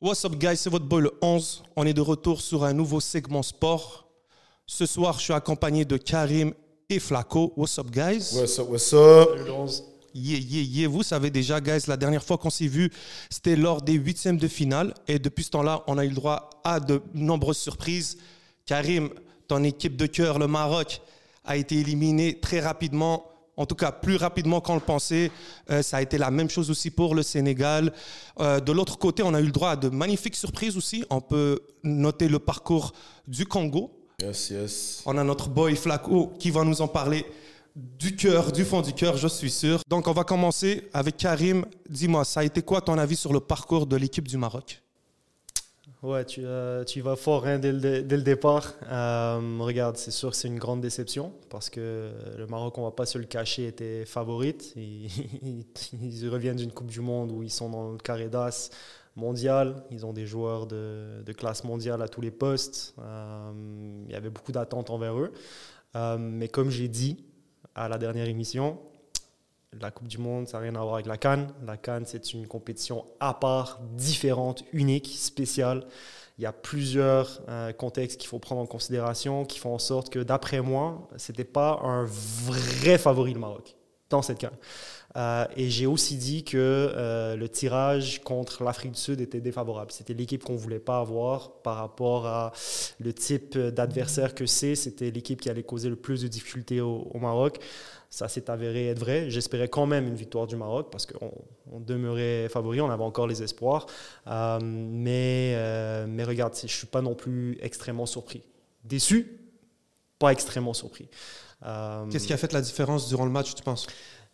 What's up guys, c'est votre boy le 11. On est de retour sur un nouveau segment sport. Ce soir, je suis accompagné de Karim et Flaco. What's up guys? What's up, what's up? Yeah, yeah, yeah. Vous savez déjà, guys, la dernière fois qu'on s'est vu, c'était lors des huitièmes de finale. Et depuis ce temps-là, on a eu le droit à de nombreuses surprises. Karim, ton équipe de cœur, le Maroc, a été éliminée très rapidement. En tout cas, plus rapidement qu'on le pensait. Euh, ça a été la même chose aussi pour le Sénégal. Euh, de l'autre côté, on a eu le droit à de magnifiques surprises aussi. On peut noter le parcours du Congo. Yes, yes. On a notre boy Flaco qui va nous en parler du cœur, du fond du cœur, je suis sûr. Donc, on va commencer avec Karim. Dis-moi, ça a été quoi ton avis sur le parcours de l'équipe du Maroc? Ouais, tu, euh, tu vas fort hein, dès, le, dès, le, départ. Euh, regarde, c'est sûr c'est une grande déception parce que le Maroc, on va pas se le cacher, était favorite. Ils, reviennent d'une Coupe du Monde où ils sont dans le carré d'as mondial. Ils ont des joueurs de, de, classe mondiale à tous les postes. Euh, il y avait beaucoup d'attentes envers eux. Mais comme j'ai dit à la dernière émission, la Coupe du Monde, ça n'a rien à voir avec la Cannes. La Cannes, c'est une compétition à part, différente, unique, spéciale. Il y a plusieurs euh, contextes qu'il faut prendre en considération qui font en sorte que, d'après moi, ce n'était pas un vrai favori le Maroc dans cette Cannes. Euh, et j'ai aussi dit que euh, le tirage contre l'Afrique du Sud était défavorable. C'était l'équipe qu'on ne voulait pas avoir par rapport à le type d'adversaire que c'est. C'était l'équipe qui allait causer le plus de difficultés au, au Maroc. Ça s'est avéré être vrai. J'espérais quand même une victoire du Maroc parce qu'on on demeurait favori, on avait encore les espoirs. Euh, mais, euh, mais regarde, je ne suis pas non plus extrêmement surpris. Déçu, pas extrêmement surpris. Euh, Qu'est-ce qui a fait la différence durant le match, tu penses?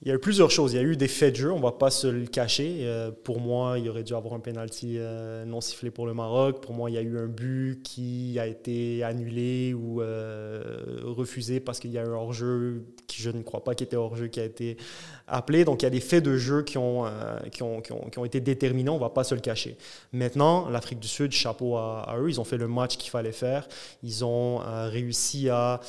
Il y a eu plusieurs choses. Il y a eu des faits de jeu, on ne va pas se le cacher. Euh, pour moi, il aurait dû avoir un penalty euh, non sifflé pour le Maroc. Pour moi, il y a eu un but qui a été annulé ou euh, refusé parce qu'il y a eu un hors-jeu je ne crois pas qui était hors-jeu qui a été appelé. Donc, il y a des faits de jeu qui ont, ont, qui ont, qui ont été déterminants, on ne va pas se le cacher. Maintenant, l'Afrique du Sud, chapeau à, à, eux, ils ont fait le match qu'il fallait faire. Ils ont réussi à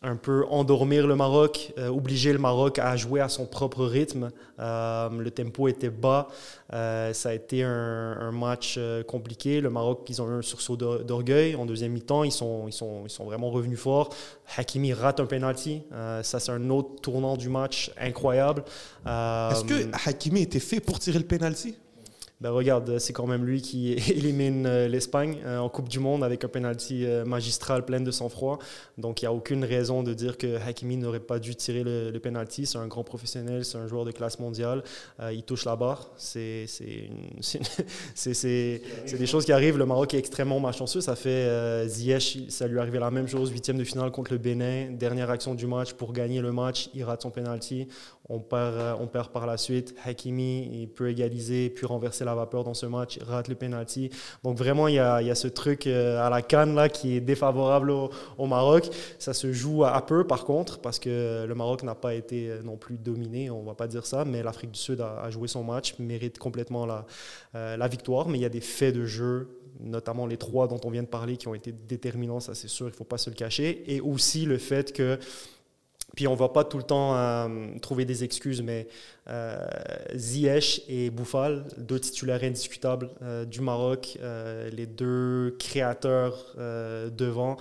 un peu endormir le Maroc, euh, obliger le Maroc à jouer à son propre rythme. Euh, le tempo était bas. Euh, ça a été un, un match compliqué. Le Maroc, ils ont eu un sursaut d'orgueil. En deuxième mi-temps, ils sont, ils, sont, ils sont vraiment revenus forts. Hakimi rate un penalty. Ça, c'est un autre tournant du match incroyable. Est-ce que Hakimi était fait pour tirer le penalty? Ben regarde, c'est quand même lui qui élimine euh, l'Espagne euh, en Coupe du Monde avec un penalty euh, magistral plein de sang-froid. Donc il n'y a aucune raison de dire que Hakimi n'aurait pas dû tirer le, le penalty. C'est un grand professionnel, c'est un joueur de classe mondiale. il touche la barre. C'est des choses qui arrivent. Le Maroc est extrêmement malchanceux. Ça fait Ziyech, ça lui arrivé la même chose, huitième de finale contre le Bénin. Dernière action du match pour gagner le match, il rate son penalty. On perd, on perd par la suite. Hakimi, il peut égaliser, puis renverser la vapeur dans ce match, rate le penalty. Donc vraiment, il y a, ce truc euh, à la canne là, qui est défavorable au, Maroc. Ça se joue à peu par contre, parce que le Maroc n'a pas été euh, non plus dominé, on va pas dire ça, mais l'Afrique du Sud a, joué son match, mérite complètement la, euh, la victoire. Mais il y a des faits de jeu notamment les trois dont on vient de parler, qui ont été déterminants, ça c'est sûr, il ne faut pas se le cacher. Et aussi le fait que puis on ne va pas tout le temps euh, trouver des excuses, mais euh, Ziyech et Bouffal, deux titulaires indiscutables euh, du Maroc, euh, les deux créateurs devant,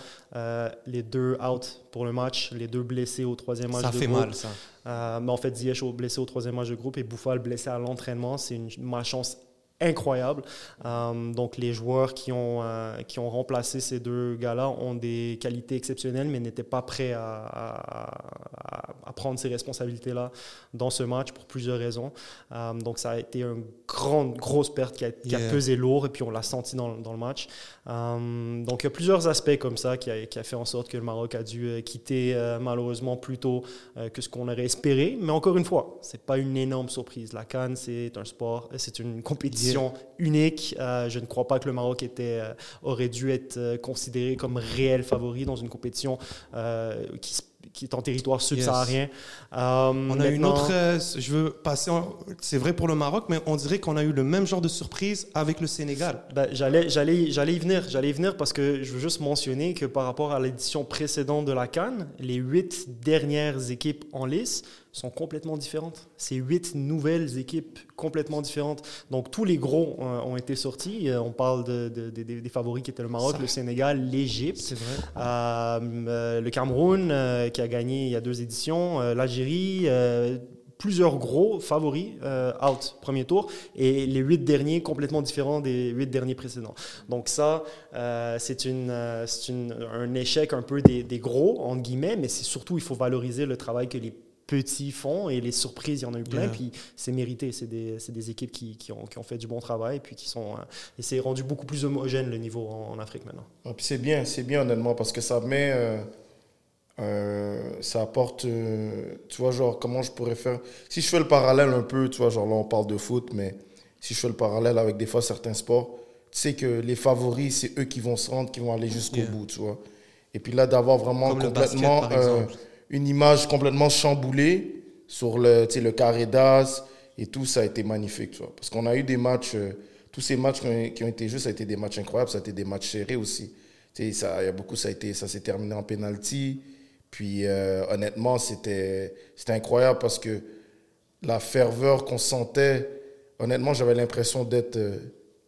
les deux out pour le match, les deux blessés au troisième match ça de fait groupe. mal, ça. mais en fait, Ziyech blessé au troisième match de groupe et Bouffal blessé à l'entraînement. C'est une malchance incroyable. Euh, donc les joueurs qui ont, euh, qui ont remplacé ces deux gars-là ont des qualités exceptionnelles, mais n'étaient pas prêts à, à, à prendre ces responsabilités-là dans ce match pour plusieurs raisons. Euh, donc ça a été une grande, grosse perte qui a, qui yeah. a pesé lourd et puis on l'a senti dans, dans, le match. Donc il y a plusieurs aspects comme ça qui a, qui a, fait en sorte que le Maroc a dû quitter malheureusement plus tôt que ce qu'on aurait espéré. Mais encore une fois, c'est pas une énorme surprise. La Cannes, c'est un sport, c'est une compétition unique. Euh, je ne crois pas que le Maroc était, euh, aurait dû être euh, considéré comme réel favori dans une compétition qui, qui, est en territoire subsaharien. Yes. on a une autre. je veux passer. C'est vrai pour le Maroc, mais on dirait qu'on a eu le même genre de surprise avec le Sénégal. Ben, j'allais, j'allais, j'allais y venir. J'allais y venir parce que je veux juste mentionner que par rapport à l'édition précédente de la Cannes, les huit dernières équipes en lice sont complètement différentes. C'est huit nouvelles équipes complètement différentes. Donc tous les gros euh, ont été sortis. Euh, on parle de, de- de- des- favoris qui étaient le Maroc, Ça- le Sénégal, l'Égypte. Euh, le Cameroun, euh, qui a gagné il y a deux éditions, euh, l'Algérie, plusieurs gros favoris euh, out premier tour, et les huit derniers complètement différents des huit derniers précédents. Donc ça, euh, c'est une, euh, c'est une- un échec un peu des, des gros, entre guillemets, mais c'est surtout, il faut valoriser le travail que les petits font et les surprises, il y en a eu plein, Yeah. puis c'est mérité. C'est des, des équipes qui, qui ont, qui ont fait du bon travail, puis qui sont... euh, et c'est rendu beaucoup plus homogène le niveau en, en Afrique maintenant. Ah, puis c'est bien, c'est bien honnêtement, parce que ça met. euh, euh, ça apporte. euh, tu vois, genre, comment je pourrais faire? Si je fais le parallèle un peu, tu vois, genre là, on parle de foot, mais si je fais le parallèle avec des fois certains sports, tu sais que les favoris, c'est eux qui vont se rendre, qui vont aller jusqu'au Yeah. bout, tu vois. Et puis là, d'avoir vraiment Comme le basket, complètement. par exemple. Une image complètement chamboulée sur le, le carré d'as et tout, ça a été magnifique. Tu vois. Parce qu'on a eu des matchs, euh, tous ces matchs qui ont, qui ont été joués, ça a été des matchs incroyables, ça a été des matchs serrés aussi. Tu sais, ça, y a beaucoup, ça a été, ça s'est terminé en penalty. Puis euh, honnêtement, c'était, c'était incroyable parce que la ferveur qu'on sentait, honnêtement, j'avais l'impression d'être euh,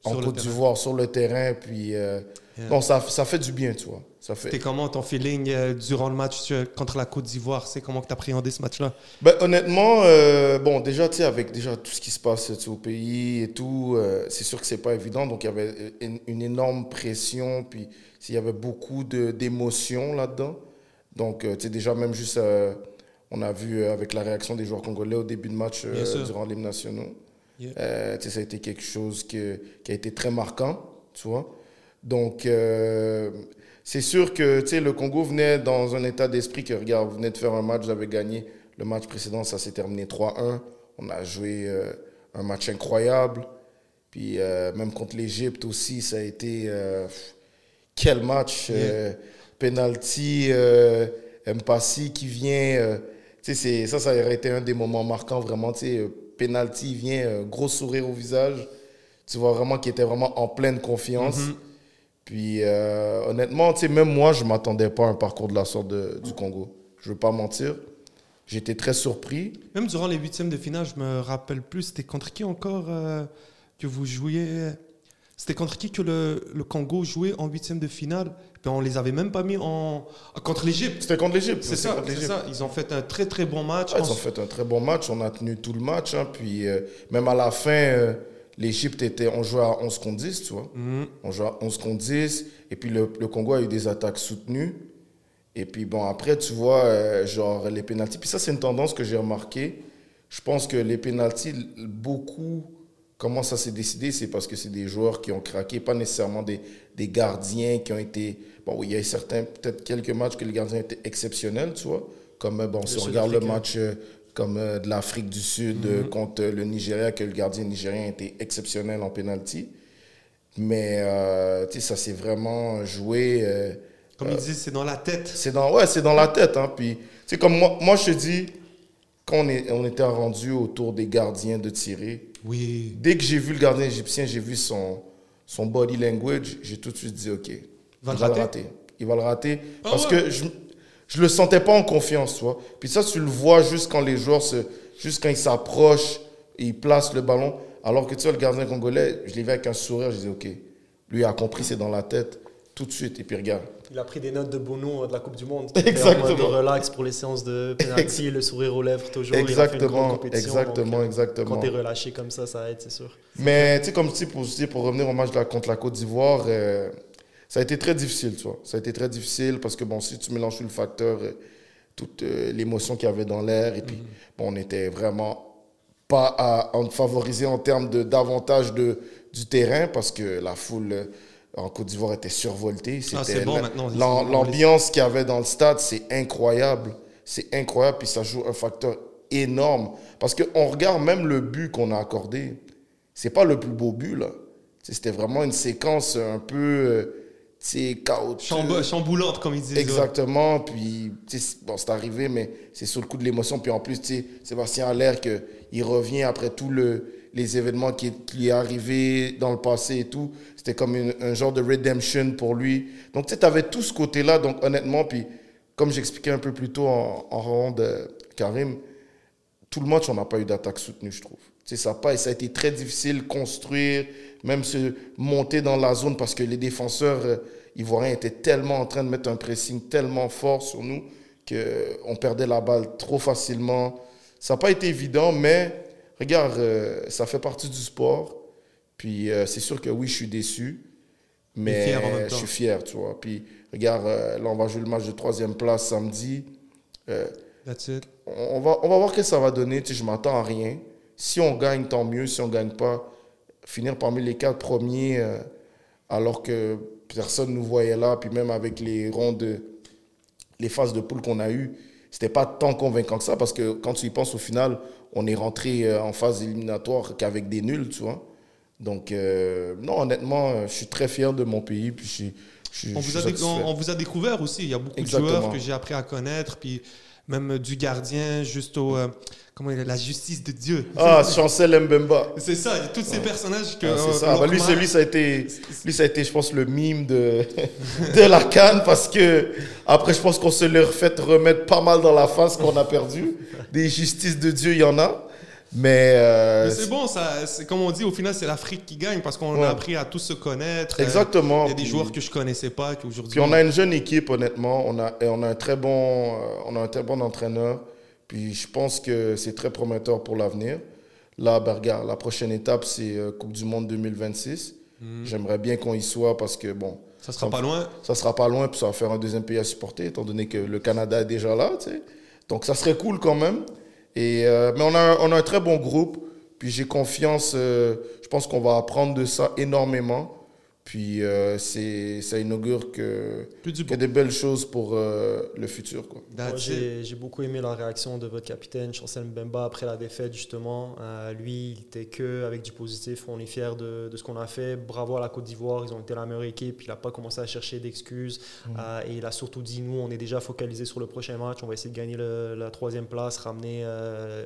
en Côte d'Ivoire, sur le terrain. Puis euh, Yeah. non, ça, ça fait du bien, tu vois. Ça fait, C'était comment ton feeling euh, durant le match contre la Côte d'Ivoire? C'est comment que tu appréhendé ce match-là? Ben, honnêtement, euh, bon, déjà, tu sais, avec déjà tout ce qui se passe au pays et tout, euh, c'est sûr que c'est pas évident. Donc, il y avait une, une énorme pression, puis il y avait beaucoup d'émotions là-dedans. Donc, euh, tu sais, déjà, même juste, on a vu avec la réaction des joueurs congolais au début de match durant l'hymne nationaux. Yeah. Tu sais, ça a été quelque chose que- qui a été très marquant, tu vois. Donc, euh, c'est sûr que le Congo venait dans un état d'esprit que, regarde, vous venez de faire un match, vous avez gagné le match précédent, ça s'est terminé 3-1. On a joué euh, un match incroyable. Puis euh, même contre l'Égypte aussi, ça a été. quel match euh, Penalty, Mpassi qui vient. c'est- ça, ça aurait été un des moments marquants, vraiment. Penalty, vient, gros sourire au visage. Tu vois vraiment qu'il était vraiment en pleine confiance. Mhm. Puis euh, honnêtement, même moi, je ne m'attendais pas à un parcours de la sorte de- du Congo. Je ne veux pas mentir. J'étais très surpris. Même durant les huitièmes de finale, je me rappelle plus, c'était contre qui encore euh, que vous jouiez? C'était contre qui que le, le Congo jouait en huitième de finale? Puis on les avait même pas mis en contre l'Égypte. C'était contre l'Égypte. C'est ça, ça. Ils ont fait un très très bon match. Ouais, ils ont fait un très bon match. On a tenu tout le match. hein. Puis euh, même à la fin, euh, l'Égypte était. On jouait à 11 contre 10, tu vois. On jouait à 11 contre 10. Et puis le, le Congo a eu des attaques soutenues. Et puis bon, après, tu vois, euh, genre les pénalties. Puis ça, c'est une tendance que j'ai remarqué. Je pense que les pénalties, beaucoup, comment ça s'est décidé, c'est parce que c'est des joueurs qui ont craqué, pas nécessairement des, des gardiens qui ont été. Bon, oui, il y a certains, peut-être quelques matchs que les gardiens étaient exceptionnels, tu vois. Comme, euh, bon, si on regarde le match euh, comme euh, de l'Afrique du Sud euh, contre euh, le Nigeria, que le gardien nigérien était exceptionnel en pénalty. Mais, euh, ça s'est vraiment joué. euh, Comme ils disent, c'est dans la tête. c'est dans, ouais, c'est dans la tête. Hein. Puis, comme moi, moi, je te dis, quand on, est, on était rendu autour des gardiens de tirer, Oui. dès que j'ai vu le gardien égyptien, j'ai vu son, son body language, j'ai tout de suite dit, OK, il Va va, le rater? Il va le rater. Ah parce ouais? que je je le sentais pas en confiance, tu vois. Puis ça, tu le vois juste quand les joueurs se... Juste quand ils s'approchent et ils placent le ballon. Alors que tu vois, le gardien congolais, je l'ai vu avec un sourire, je dis, OK, lui a compris, c'est dans la tête, tout de suite. Et puis regarde. Il a pris des notes de Bono euh, de la Coupe du Monde. Exactement. En mode relax pour les séances de penalty, le sourire aux lèvres toujours. Il a fait une grande Exactement, exactement, donc, euh, exactement. Quand t'es relâché comme ça, ça aide, c'est sûr. Mais tu sais, comme tu sais, pour, revenir au match de la- contre la Côte d'Ivoire, euh, ça a été très difficile, tu vois. Ça a été très difficile parce que, bon, si tu mélanges tout le facteur, euh, toute euh, l'émotion qu'il y avait dans l'air, et puis, bon, on était vraiment pas à, en favoriser en termes de- d'avantage de, du terrain parce que la foule euh, en Côte d'Ivoire était survoltée. Ah, C'était c'est bon maintenant. l'am- L'ambiance qu'il y avait dans le stade, c'est incroyable. C'est incroyable, puis ça joue un facteur énorme. Parce qu'on regarde même le but qu'on a accordé. C'est pas le plus beau but, là. C'était vraiment une séquence un peu, chaotique. Chamb- chamboulante, comme ils disent. Exactement. Puis, sais, c'est- bon, c'est arrivé, mais c'est sur le coup de l'émotion. Puis en plus, tu sais, Sébastien Allaire, que il revient après tous le, les événements qui, qui est arrivé dans le passé et tout. C'était comme une- un genre de redemption pour lui. Donc, tu sais, avais tout ce côté-là. Donc, honnêtement, puis comme j'expliquais un peu plus tôt en, en ronde, Karim, tout le match, on n'a pas eu d'attaque soutenue, je trouve. Ça a, pas, ça a été très difficile construire, même se monter dans la zone parce que les défenseurs euh, ivoiriens étaient tellement en train de mettre un pressing tellement fort sur nous qu'on perdait la balle trop facilement. Ça n'a pas été évident, mais regarde, euh, ça fait partie du sport. Puis euh, c'est sûr que oui, je suis déçu, mais je suis fier, tu vois. Puis regarde, là, on va jouer le match de troisième place samedi. That's it. On va, on va voir ce que ça va donner. Tu sais, je m'attends à rien. Si on gagne, tant mieux. Si on ne gagne pas, finir parmi les quatre premiers, euh, alors que personne ne nous voyait là. Puis même avec les rondes, les phases de poule qu'on a eues, c'était pas tant convaincant que ça. Parce que quand tu y penses, au final, on est rentré euh, en phase éliminatoire qu'avec des nuls, tu vois. Donc, euh, non, honnêtement, je suis très fier de mon pays. Puis je, on, vous a on, vous a découvert aussi. Il y a beaucoup de joueurs que j'ai appris à connaître. Puis même du gardien, juste au. Euh, comment il est, la justice de Dieu. Ah, Chancel Mbemba. C'est ça, tous ces personnages que. c'est ça. Bah, lui, lui, ça a été, lui, ça a été, je pense, le mime de, de la canne parce que, après, je pense qu'on se leur fait remettre pas mal dans la face qu'on a perdu. Des justices de Dieu, il y en a. Mais, euh, c'est bon, ça, c'est comme on dit, au final, c'est l'Afrique qui gagne parce qu'on a appris à tous se connaître. Exactement. Il y a des joueurs que je connaissais pas qu'aujourd'hui. Puis on a une jeune équipe, honnêtement. On a, et on a un très bon, euh, on a un très bon entraîneur. Puis je pense que c'est très prometteur pour l'avenir. Là, ben, la prochaine étape, c'est euh, Coupe du Monde 2026. Mhm. J'aimerais bien qu'on y soit parce que, bon. Ça sera pas loin. Ça sera pas loin, puis ça va faire un deuxième pays à supporter, étant donné que le Canada est déjà là, tu sais. Donc ça serait cool quand même. Et, euh, mais on a, on a un très bon groupe. Puis j'ai confiance. Euh, je pense qu'on va apprendre de ça énormément. Puis euh, c'est, ça inaugure que, que des belles choses pour euh, le futur. Quoi. j'ai, j'ai beaucoup aimé la réaction de votre capitaine, Chancel Mbemba, après la défaite, justement. Euh, lui, il était que avec du positif. On est fiers de, de, ce qu'on a fait. Bravo à la Côte d'Ivoire, ils ont été la meilleure équipe. Il n'a pas commencé à chercher d'excuses. Mmh. et il a surtout dit nous, on est déjà focalisé sur le prochain match. On va essayer de gagner la troisième place, ramener,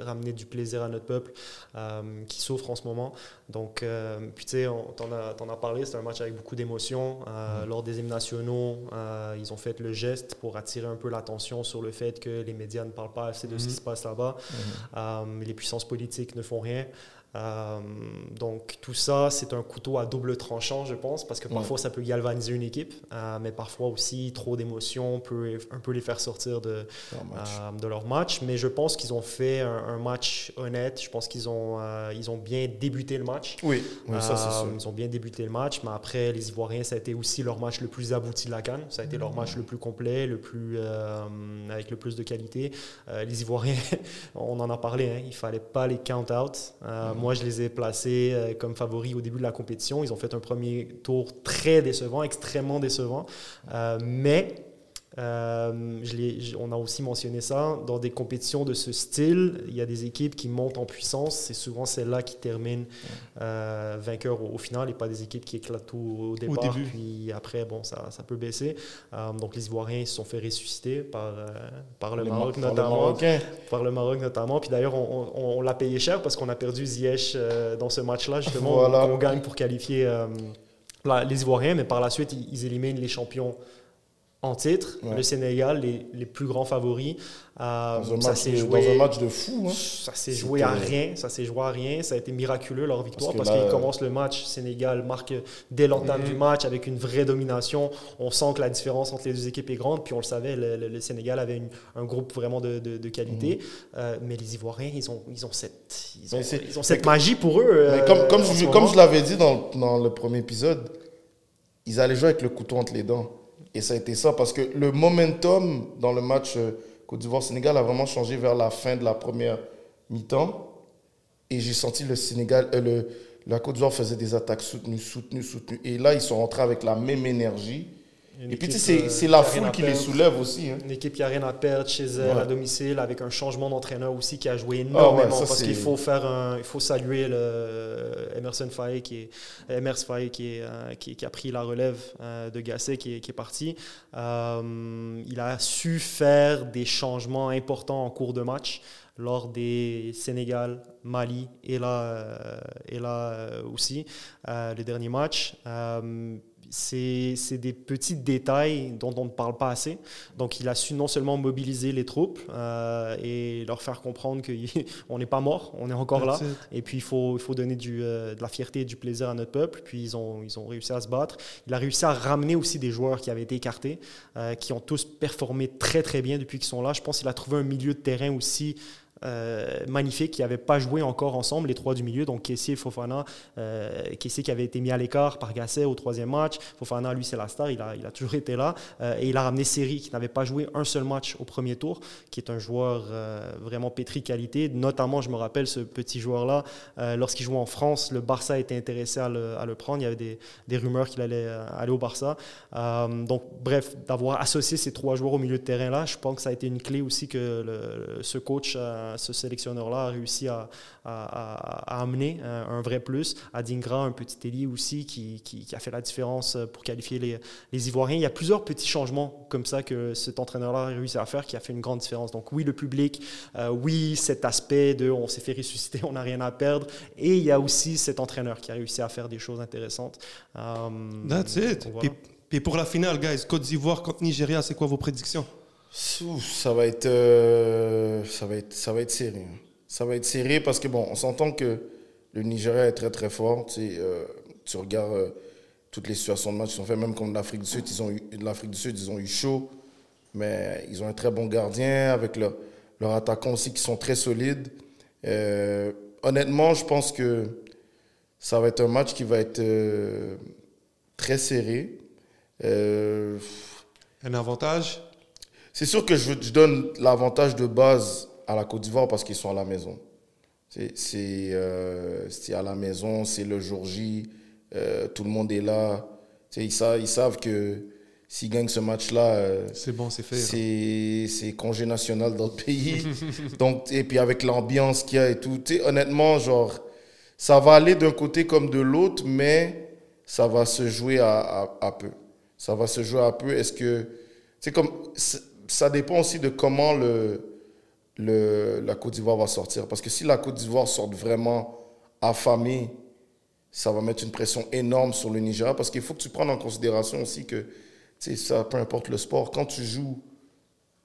ramener du plaisir à notre peuple qui souffre en ce moment. Donc, puis tu sais, t'en as, as parlé, c'est un match avec beaucoup d'émotions. Euh, mm. Lors des hymnes nationaux, euh, ils ont fait le geste pour attirer un peu l'attention sur le fait que les médias ne parlent pas assez de ce qui mm. se passe là-bas. Mm. Euh, les puissances politiques ne font rien. Euh, donc tout ça, c'est un couteau à double tranchant, je pense, parce que parfois ça peut galvaniser une équipe, euh, mais parfois aussi trop d'émotions peut un peu les faire sortir de, leur, de leur match. Mais je pense qu'ils ont fait un, match honnête. Je pense qu'ils ont, euh, ils ont bien débuté le match. Oui, ça c'est sûr. Ils ont bien débuté le match, mais après les Ivoiriens, ça a été aussi leur match le plus abouti de la canne. Ça a été leur match le plus complet, le plus avec le plus de qualité. les Ivoiriens, on en a parlé, hein, il fallait pas les count out. Moi, je les ai placés euh, comme favoris au début de la compétition. Ils ont fait un premier tour très décevant, extrêmement décevant. Euh, mais euh, je on a aussi mentionné ça. Dans des compétitions de ce style, il y a des équipes qui montent en puissance. C'est souvent celles-là qui terminent euh, vainqueurs au, final et pas des équipes qui éclatent tout au départ. Puis après, bon, ça, ça peut baisser. Euh, donc les Ivoiriens se sont fait ressusciter par, par le Maroc notamment. Par le Maroc notamment. Puis d'ailleurs, on, on, l'a payé cher parce qu'on a perdu Ziyech dans ce match-là. Justement, on, gagne pour qualifier les Ivoiriens, mais par la suite, ils éliminent les champions en titre, le Sénégal, les, les, plus grands favoris. Euh, dans, un ça match, joué, dans, un match, de fou. Hein. Ça s'est joué à rien. Ça s'est joué à rien. Ça a été miraculeux leur victoire parce, qu'ils commencent le match. Sénégal marque dès l'entame mhm. du match avec une vraie domination. On sent que la différence entre les deux équipes est grande. Puis on le savait, le, Sénégal avait un groupe vraiment de, de, qualité. Mhm. Euh, mais les Ivoiriens, ils ont, ils ont cette, ils ont, ils ont cette magie pour eux. Euh, comme, comme, je, comme je l'avais dit dans, dans le premier épisode, ils allaient jouer avec le couteau entre les dents. Et ça a été ça parce que le momentum dans le match euh, Côte d'Ivoire-Sénégal a vraiment changé vers la fin de la première mi-temps. Et j'ai senti le Sénégal, euh, le, la Côte d'Ivoire faisait des attaques soutenues, soutenues, soutenues. Et là, ils sont rentrés avec la même énergie et puis, c'est euh, la foule qui les soulève aussi. Hein. Une équipe qui n'a rien à perdre chez elle à domicile, avec un changement d'entraîneur aussi qui a joué ah énormément. parce qu'il faut, faire un, il faut saluer le Emerson Faye, qui, est, Emers Faye, qui, est, euh, qui, qui, a pris la relève euh, de Gasset, qui est, qui est parti. il a su faire des changements importants en cours de match lors des Sénégal, Mali et là, et là aussi, les derniers matchs c'est des petits détails dont on ne parle pas assez. Donc, il a su non seulement mobiliser les troupes euh, et leur faire comprendre qu'on n'est pas mort, on est encore là. Et puis, il faut, il faut donner du, euh, de la fierté et du plaisir à notre peuple. Puis, ils ont, ils ont réussi à se battre. Il a réussi à ramener aussi des joueurs qui avaient été écartés, euh, qui ont tous performé très, très bien depuis qu'ils sont là. Je pense qu'il a trouvé un milieu de terrain aussi euh, magnifique qui n'avaient pas joué encore ensemble, les trois du milieu, donc Kessier Fofana. Euh, qui avait été mis à l'écart par Gasset au troisième match. Fofana, lui, c'est la star, il a, a toujours été là. Euh, et il a ramené Seri, qui n'avait pas joué un seul match au premier tour, qui est un joueur euh, vraiment pétri qualité. Notamment, je me rappelle ce petit joueur-là, lorsqu'il jouait en France, le Barça était intéressé à le, prendre. Il y avait des, rumeurs qu'il allait aller au Barça. donc, bref, d'avoir associé ces trois joueurs au milieu de terrain-là, je pense que ça a été une clé aussi que ce coach ce sélectionneur-là a réussi à, amener un, vrai plus. À Dingra, un petit ailier aussi qui, a fait la différence pour qualifier les, les, Ivoiriens. Il y a plusieurs petits changements comme ça que cet entraîneur-là a réussi à faire qui a fait une grande différence. Donc oui, le public, euh, oui, cet aspect de on s'est fait ressusciter, on n'a rien à perdre. Et il y a aussi cet entraîneur qui a réussi à faire des choses intéressantes. Um, That's it. Et, pour la finale, guys, Côte d'Ivoire contre Nigeria, c'est quoi vos prédictions? Ça va être, euh, ça va être, ça va être serré. Hein. Ça va être serré parce que bon, on s'entend que le Nigeria est très très fort. Tu, euh, regardes euh, toutes les situations de match qu'ils ont fait, même contre l'Afrique du Sud, ils ont eu, l'Afrique du Sud, ils ont eu chaud, mais ils ont un très bon gardien avec leurs leur attaquants aussi qui sont très solides. honnêtement, je pense que ça va être un match qui va être très serré. un avantage? C'est sûr que je, donne l'avantage de base à la Côte d'Ivoire parce qu'ils sont à la maison. C'est euh, à la maison, c'est le jour J, euh, tout le monde est là. Ils savent, ils savent que s'ils gagnent ce match-là, euh, c'est bon, c'est fait. C'est congé national dans le pays. Donc, et puis avec l'ambiance qu'il y a et tout, honnêtement, genre, ça va aller d'un côté comme de l'autre, mais ça va se jouer à, à, à peu. Ça va se jouer à peu. Est-ce que, c'est comme, ça dépend aussi de comment le, le, la Côte d'Ivoire va sortir. Parce que si la Côte d'Ivoire sort vraiment affamée, ça va mettre une pression énorme sur le Nigeria. Parce qu'il faut que tu prennes en considération aussi que, ça, peu importe le sport, quand tu joues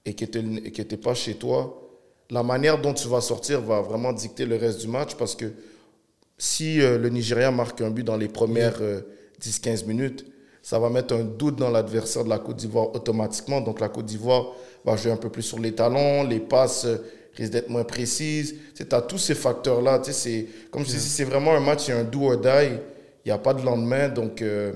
et que tu n'es pas chez toi, la manière dont tu vas sortir va vraiment dicter le reste du match. Parce que si euh, le Nigeria marque un but dans les premières 10-15 euh, minutes, ça va mettre un doute dans l'adversaire de la Côte d'Ivoire automatiquement. Donc la Côte d'Ivoire va jouer un peu plus sur les talons, les passes euh, risquent d'être moins précises. Tu as tous ces facteurs-là. Comme je dis, c'est vraiment un match, il un do or die. Il n'y a pas de lendemain. Donc euh,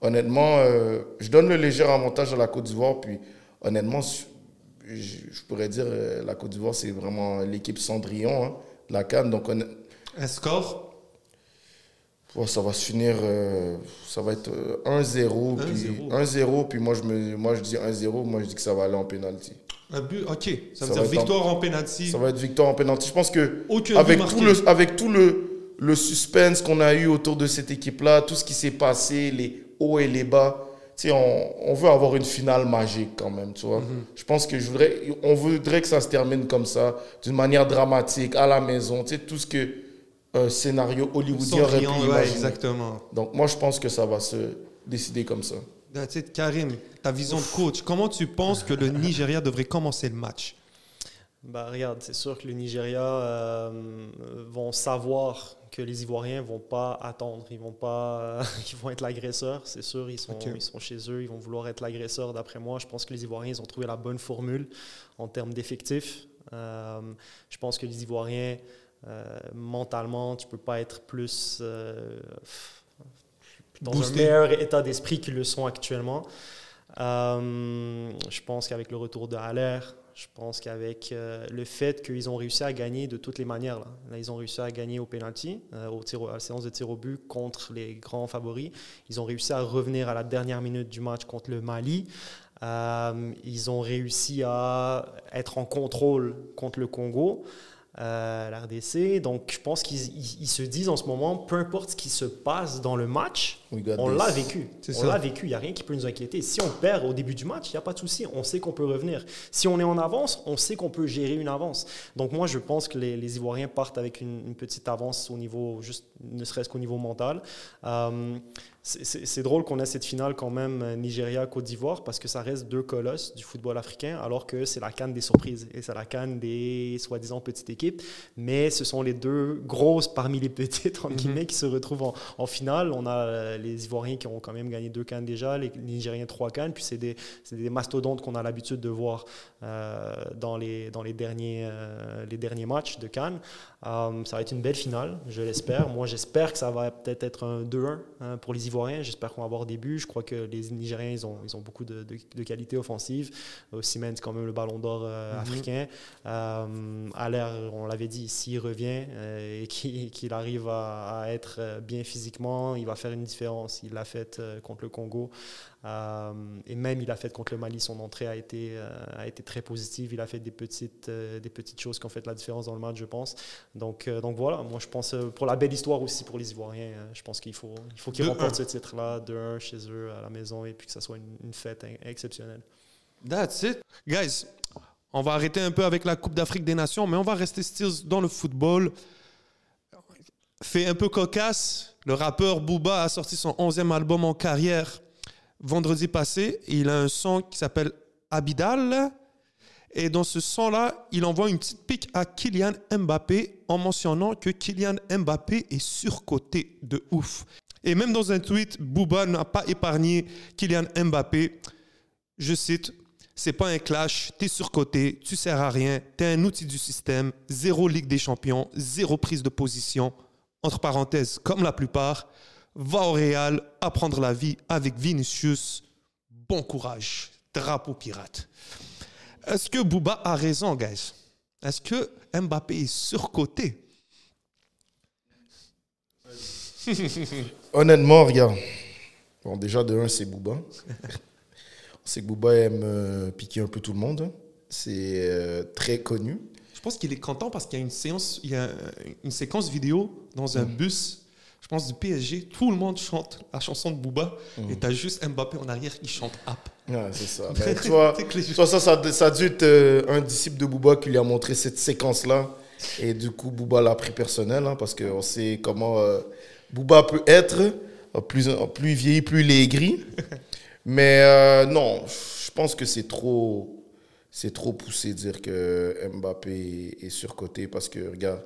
honnêtement, euh, je donne le léger avantage à la Côte d'Ivoire. Puis honnêtement, je, pourrais dire la Côte d'Ivoire, c'est vraiment l'équipe Cendrillon hein, de la Cannes. Donc, un score? Ça va se finir, euh, ça va être 1-0. Euh, puis 1-0, puis moi je, me, moi je dis 1-0, moi je dis que ça va aller en pénalty. Un but, ok. Ça veut dire victoire en, pénalty. Ça va être victoire en pénalty. Je pense que avec tout, le, avec tout le, le suspense qu'on a eu autour de cette équipe-là, tout ce qui s'est passé, les hauts et les bas, on, on, veut avoir une finale magique quand même, tu vois. Mhm. Je pense que je voudrais, on voudrait que ça se termine comme ça, d'une manière dramatique, à la maison, tu sais, tout ce que un scénario hollywoodien aurait pu exactement. Donc moi, je pense que ça va se décider comme ça. Karim, ta vision de coach, comment tu penses que le Nigeria devrait commencer le match? Bah, regarde, c'est sûr que le Nigeria euh, vont savoir que les Ivoiriens vont pas attendre, ils vont pas, ils vont être l'agresseur, c'est sûr, ils sont, ils sont chez eux, ils vont vouloir être l'agresseur. D'après moi, je pense que les Ivoiriens ils ont trouvé la bonne formule en termes d'effectifs. Euh, je pense que les Ivoiriens euh, mentalement, tu peux pas être plus euh, dans un meilleur état d'esprit qu'ils le sont actuellement. Euh, je pense qu'avec le retour de Haller, je pense qu'avec le fait qu'ils ont réussi à gagner de toutes les manières, là, ils ont réussi à gagner au penalty, au tir, à la séance de tir au but contre les grands favoris. Ils ont réussi à revenir à la dernière minute du match contre le Mali. ils ont réussi à être en contrôle contre le Congo euh, la RDC. Donc, je pense qu'ils se disent en ce moment, peu importe ce qui se passe dans le match, on l'a vécu. On l'a vécu. Il n'y a rien qui peut nous inquiéter. Si on perd au début du match, il n'y a pas de souci. On sait qu'on peut revenir. Si on est en avance, on sait qu'on peut gérer une avance. Donc, moi, je pense que les, Ivoiriens partent avec une, petite avance au niveau, juste ne serait-ce qu'au niveau mental. Euh, c'est drôle qu'on ait cette finale quand même euh, Nigeria-Côte d'Ivoire parce que ça reste deux colosses du football africain alors que c'est la canne des surprises et c'est la canne des soi-disant petites équipes. Mais ce sont les deux grosses parmi les petites en mhm. qui se retrouvent en, finale. On a euh, les Ivoiriens qui ont quand même gagné deux cannes déjà, les Nigériens trois cannes, puis c'est des, des, mastodontes qu'on a l'habitude de voir euh, dans, les, dans les, derniers, les derniers matchs de Cannes. ça va être une belle finale, je l'espère. Moi j'espère que ça va peut-être être un 2-1 hein, pour les Ivoiriens. J'espère qu'on va avoir des buts. Je crois que les Nigériens, ils ont, ils ont beaucoup de, de, qualité offensive. C'est quand même le ballon d'or euh, mhm. africain. Euh, l'air, on l'avait dit, s'il revient euh, et qu'il arrive à, être euh, bien physiquement, il va faire une différence. Il l'a fait contre le Congo. Euh, et même, il a fait contre le Mali, son entrée a été, euh, a été très positive. Il a fait des petites, euh, des petites choses qui ont fait la différence dans le match, je pense. Donc, donc voilà, moi je pense pour la belle histoire aussi pour les Ivoiriens, je pense qu'il faut, il faut qu'ils remportent ce titre-là de 1 chez eux à la maison et puis que ça soit une, fête exceptionnelle. That's it. Guys, on va arrêter un peu avec la Coupe d'Afrique des Nations, mais on va rester still dans le football. Fait un peu cocasse, le rappeur Booba a sorti son 11e album en carrière vendredi passé. Il a un son qui s'appelle Abidal. Et dans ce son-là, il envoie une petite pique à Kylian Mbappé en mentionnant que Kylian Mbappé est surcoté de ouf. Et même dans un tweet, Booba n'a pas épargné Kylian Mbappé. Je cite C'est pas un clash, t'es surcoté, tu sers à rien, t'es un outil du système, zéro Ligue des Champions, zéro prise de position. Entre parenthèses, comme la plupart va au Real, apprendre la vie avec Vinicius. Bon courage, drapeau pirate. Est-ce que Bouba a raison, guys? Est-ce que Mbappé est surcoté? Honnêtement, regarde. Bon, déjà, de un, c'est Bouba. Sait que Bouba aime euh, piquer un peu tout le monde. C'est euh, très connu. Je pense qu'il est content parce qu'il y a une séance, il y a une séquence vidéo dans un mm. bus je pense, du PSG, tout le monde chante la chanson de Booba et tu as juste Mbappé en arrière qui chante App. Ouais, c'est ça. Ben, tu vois, ça, ça, ça, a dû être euh, un disciple de Booba qui lui a montré cette séquence-là. Et du coup, Booba l'a pris personnel hein, parce qu'on sait comment euh, Booba peut être. Plus, plus vieilli, plus il est gris. Mais euh, non, je pense que c'est trop, c'est trop poussé de dire que Mbappé est surcoté parce que, regarde,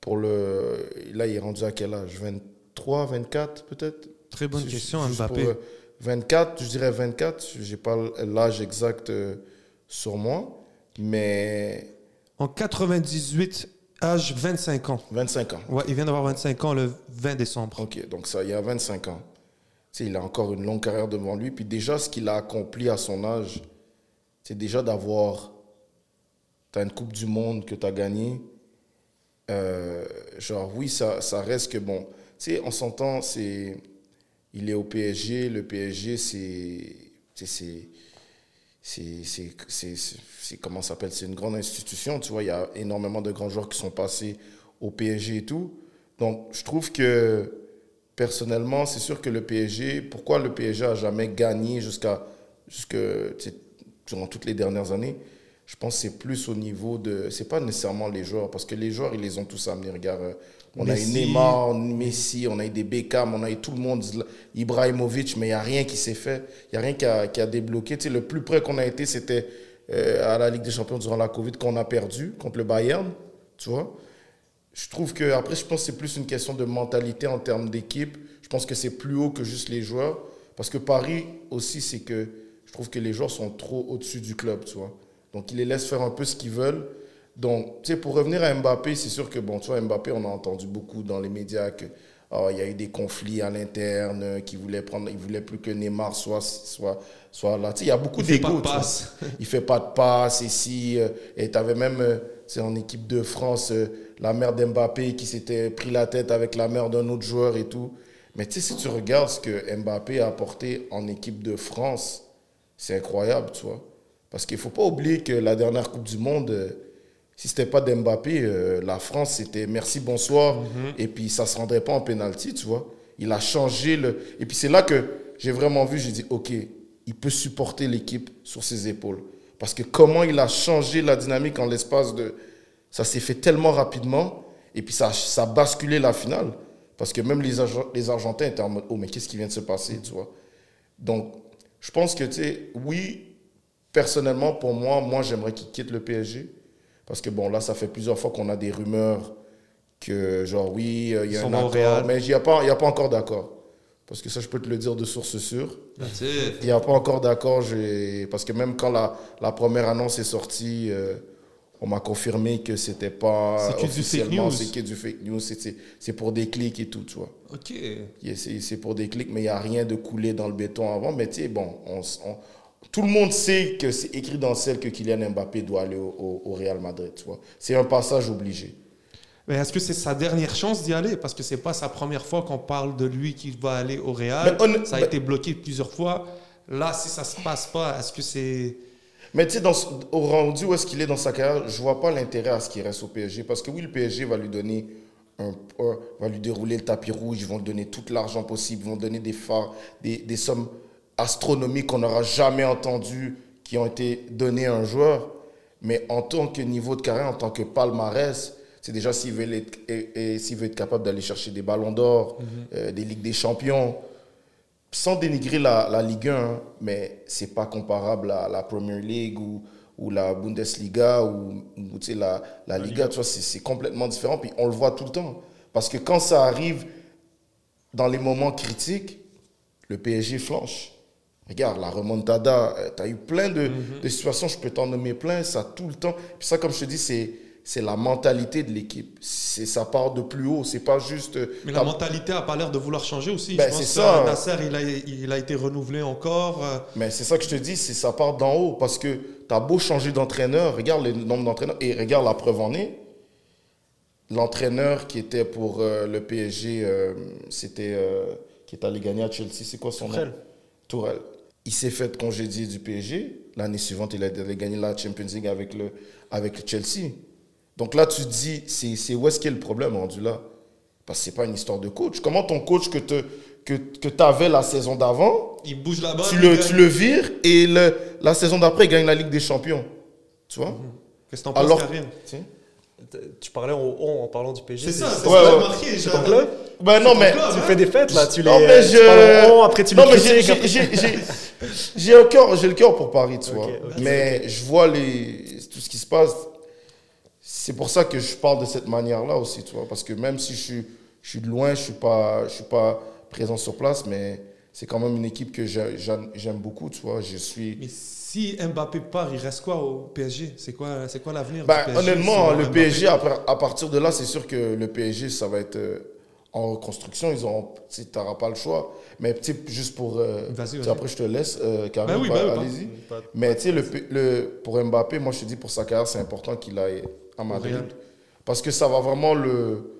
pour le, là, il est rendu à quel âge? 23, 24 peut-être? Très bonne question, Mbappé. 24, je dirais 24. Je n'ai pas l'âge exact euh, sur moi. Mais. En 98, âge 25 ans. 25 ans. Ouais, il vient d'avoir 25 ans le 20 décembre. Ok, donc ça, il y a 25 ans. Il a encore une longue carrière devant lui. Puis déjà, ce qu'il a accompli à son âge, c'est déjà d'avoir. Tu une Coupe du Monde que tu as gagnée euh, genre, oui, ça, ça reste que bon. Tu sais, on s'entend, c'est. Il est au PSG. Le PSG, c'est. C'est. C'est. Comment s'appelle? C'est une grande institution. Tu vois, il y a énormément de grands joueurs qui sont passés au PSG et tout. Donc, je trouve que. Personnellement, c'est sûr que le PSG. Pourquoi le PSG a jamais gagné jusqu'à. Jusque, durant toutes les dernières années? Je pense que c'est plus au niveau de. C'est pas nécessairement les joueurs, parce que les joueurs, ils les ont tous amenés. Regarde, euh, on a eu Neymar, Messi, on a eu des Beckham, on a eu tout le monde, Ibrahimovic, mais il n'y a rien qui s'est fait. Il n'y a rien qui a, qui a débloqué. Tu sais, le plus près qu'on a été, c'était euh, à la Ligue des Champions durant la Covid, qu'on a perdu contre le Bayern. Tu vois? Je trouve que, après, je pense que c'est plus une question de mentalité en termes d'équipe. Je pense que c'est plus haut que juste les joueurs. Parce que Paris aussi, c'est que je trouve que les joueurs sont trop au-dessus du club, tu vois. Donc, ils les laissent faire un peu ce qu'ils veulent. Donc, tu sais, pour revenir à Mbappé, c'est sûr que, bon, tu vois, Mbappé, on a entendu beaucoup dans les médias que oh, il y a eu des conflits à l'interne, euh, qui voulaient prendre, il voulait plus que Neymar soit, soit, soit là. Tu sais, il y a beaucoup d'ego. Il fait pas de passe ici. Euh, et tu avais même, c'est euh, en équipe de France, la mère d'Mbappé qui s'était pris la tête avec la mère d'un autre joueur et tout. Mais tu sais, si tu regardes ce que Mbappé a apporté en équipe de France, c'est incroyable, tu vois. Parce qu'il ne faut pas oublier que la dernière Coupe du Monde, euh, si ce n'était pas d'Mbappé, euh, la France, c'était merci, bonsoir. Mhm. Et puis, ça ne se rendrait pas en pénalty, tu vois. Il a changé le. Et puis, c'est là que j'ai vraiment vu, j'ai dit, OK, il peut supporter l'équipe sur ses épaules. Parce que comment il a changé la dynamique en l'espace de. Ça s'est fait tellement rapidement. Et puis, ça, ça a basculé la finale. Parce que même les, Arge- les Argentins étaient en mode, oh, mais qu'est-ce qui vient de se passer, tu vois? Donc, je pense que, tu sais, oui, personnellement, pour moi, moi, j'aimerais qu'il quitte le PSG. Parce que, bon, là, ça fait plusieurs fois qu'on a des rumeurs que, genre, oui, euh, il y a un accord. Real. Mais il n'y a, pas- il y a pas encore d'accord. Parce que ça, je peux te le dire de source sûre. Il n'y a pas encore d'accord. Parce que même quand la, la première annonce est sortie, euh, on m'a confirmé que c'était pas. Que officiellement. C'est que du fake news. C'est- pour des clics et tout, tu vois. Ok. C'est pour des clics, mais il n'y a rien de coulé dans le béton avant. Mais tu sais, bon, on tout le monde sait que c'est écrit dans le ciel que Kylian Mbappé doit aller au, au- au Real Madrid, tu vois. C'est un passage obligé. Mais est-ce que c'est sa dernière chance d'y aller? Parce que c'est pas sa première fois qu'on parle de lui qui va aller au Real. Ça a été bloqué plusieurs fois. Là, si ça se passe pas, est-ce que c'est. Mais tu sais, au rendu où est-ce qu'il est dans sa carrière, je vois pas l'intérêt à ce qu'il reste au PSG. Parce que oui, le PSG va lui donner un, un- va lui dérouler le tapis rouge, ils vont lui donner tout l'argent possible, ils vont donner des phares, des, des sommes astronomiques qu'on n'aura jamais entendues qui ont été données à un joueur. Mais en tant que niveau de carrière, en tant que palmarès, c'est déjà s'il veut être, et- et s'il veut être capable d'aller chercher des ballons d'or, euh, des Ligues des Champions, sans dénigrer la, la Ligue 1, hein, mais c'est pas comparable à la Premier League ou, ou la Bundesliga ou, ou, la, la Liga, tu vois, c'est complètement différent. Puis on le voit tout le temps. Parce que quand ça arrive dans les moments critiques, le PSG flanche. Regarde, la remontada, tu as eu plein de, de situations, je peux t'en nommer plein, ça tout le temps. Puis ça, comme je te dis, c'est c'est la mentalité de l'équipe. C'est Ça part de plus haut, c'est pas juste... euh, Mais t'as- la mentalité a pas l'air de vouloir changer aussi. Ben, c'est que ça. Nasser, il a, il a été renouvelé encore. euh, Mais c'est ça que je te dis, c'est ça part d'en haut. Parce que tu as beau changer d'entraîneur, regarde le nombre d'entraîneurs, et regarde la preuve en est. L'entraîneur qui était pour euh, le PSG, euh, c'était euh, qui est allé gagner à Chelsea, c'est quoi son Tourelle. nom? Tourelle. Il s'est fait congédier du PSG. L'année suivante, il a allé gagner la Champions League avec le, avec le Chelsea. Donc là, tu te dis, c'est c'est où est-ce qu'il y a le problème rendu là? Parce que c'est pas une histoire de coach. Comment ton coach que tu que, que avais la saison d'avant, il bouge là-bas. tu le, gagne. tu le vires et le- la saison d'après, il gagne la Ligue des Champions. Tu vois? Qu'est-ce que t'en penses, Karim? Tu sais. Tu parlais en on en parlant du PSG. C'est ça, c'est Ouais, ouais. marqué. C'est j'ai- ton club Ben non, mais. club. Tu fais des fêtes là, tu les Non, mais tu je- parles en on, après tu les Non, mais j'ai- critiques. après- j'ai- j'ai j'ai- j'ai un cœur- j'ai le cœur pour Paris, tu vois. Mais je vois les, tout ce qui se passe. C'est pour ça que je parle de cette manière-là aussi, tu vois. Parce que même si je suis, je suis de loin, je suis pas, je suis pas présent sur place, mais c'est quand même une équipe que j'ai- j'aime beaucoup, tu vois. Je suis. Mais si Mbappé part, il reste quoi au PSG C'est quoi, c'est quoi l'avenir Ben, PSG honnêtement, le Mbappé? PSG, à, par- à partir de là, c'est sûr que le PSG, ça va être euh, en reconstruction. Ils ont, tu n'auras pas le choix. Mais juste pour. euh, Vas-y, tu sais, vas-y. après, je te laisse, euh, Karim, Ben oui, ben oui, allez-y. Mais tu sais, le, le, pour Mbappé, moi, je te dis, pour sa carrière, c'est important qu'il aille à Madrid. Parce que ça va vraiment le.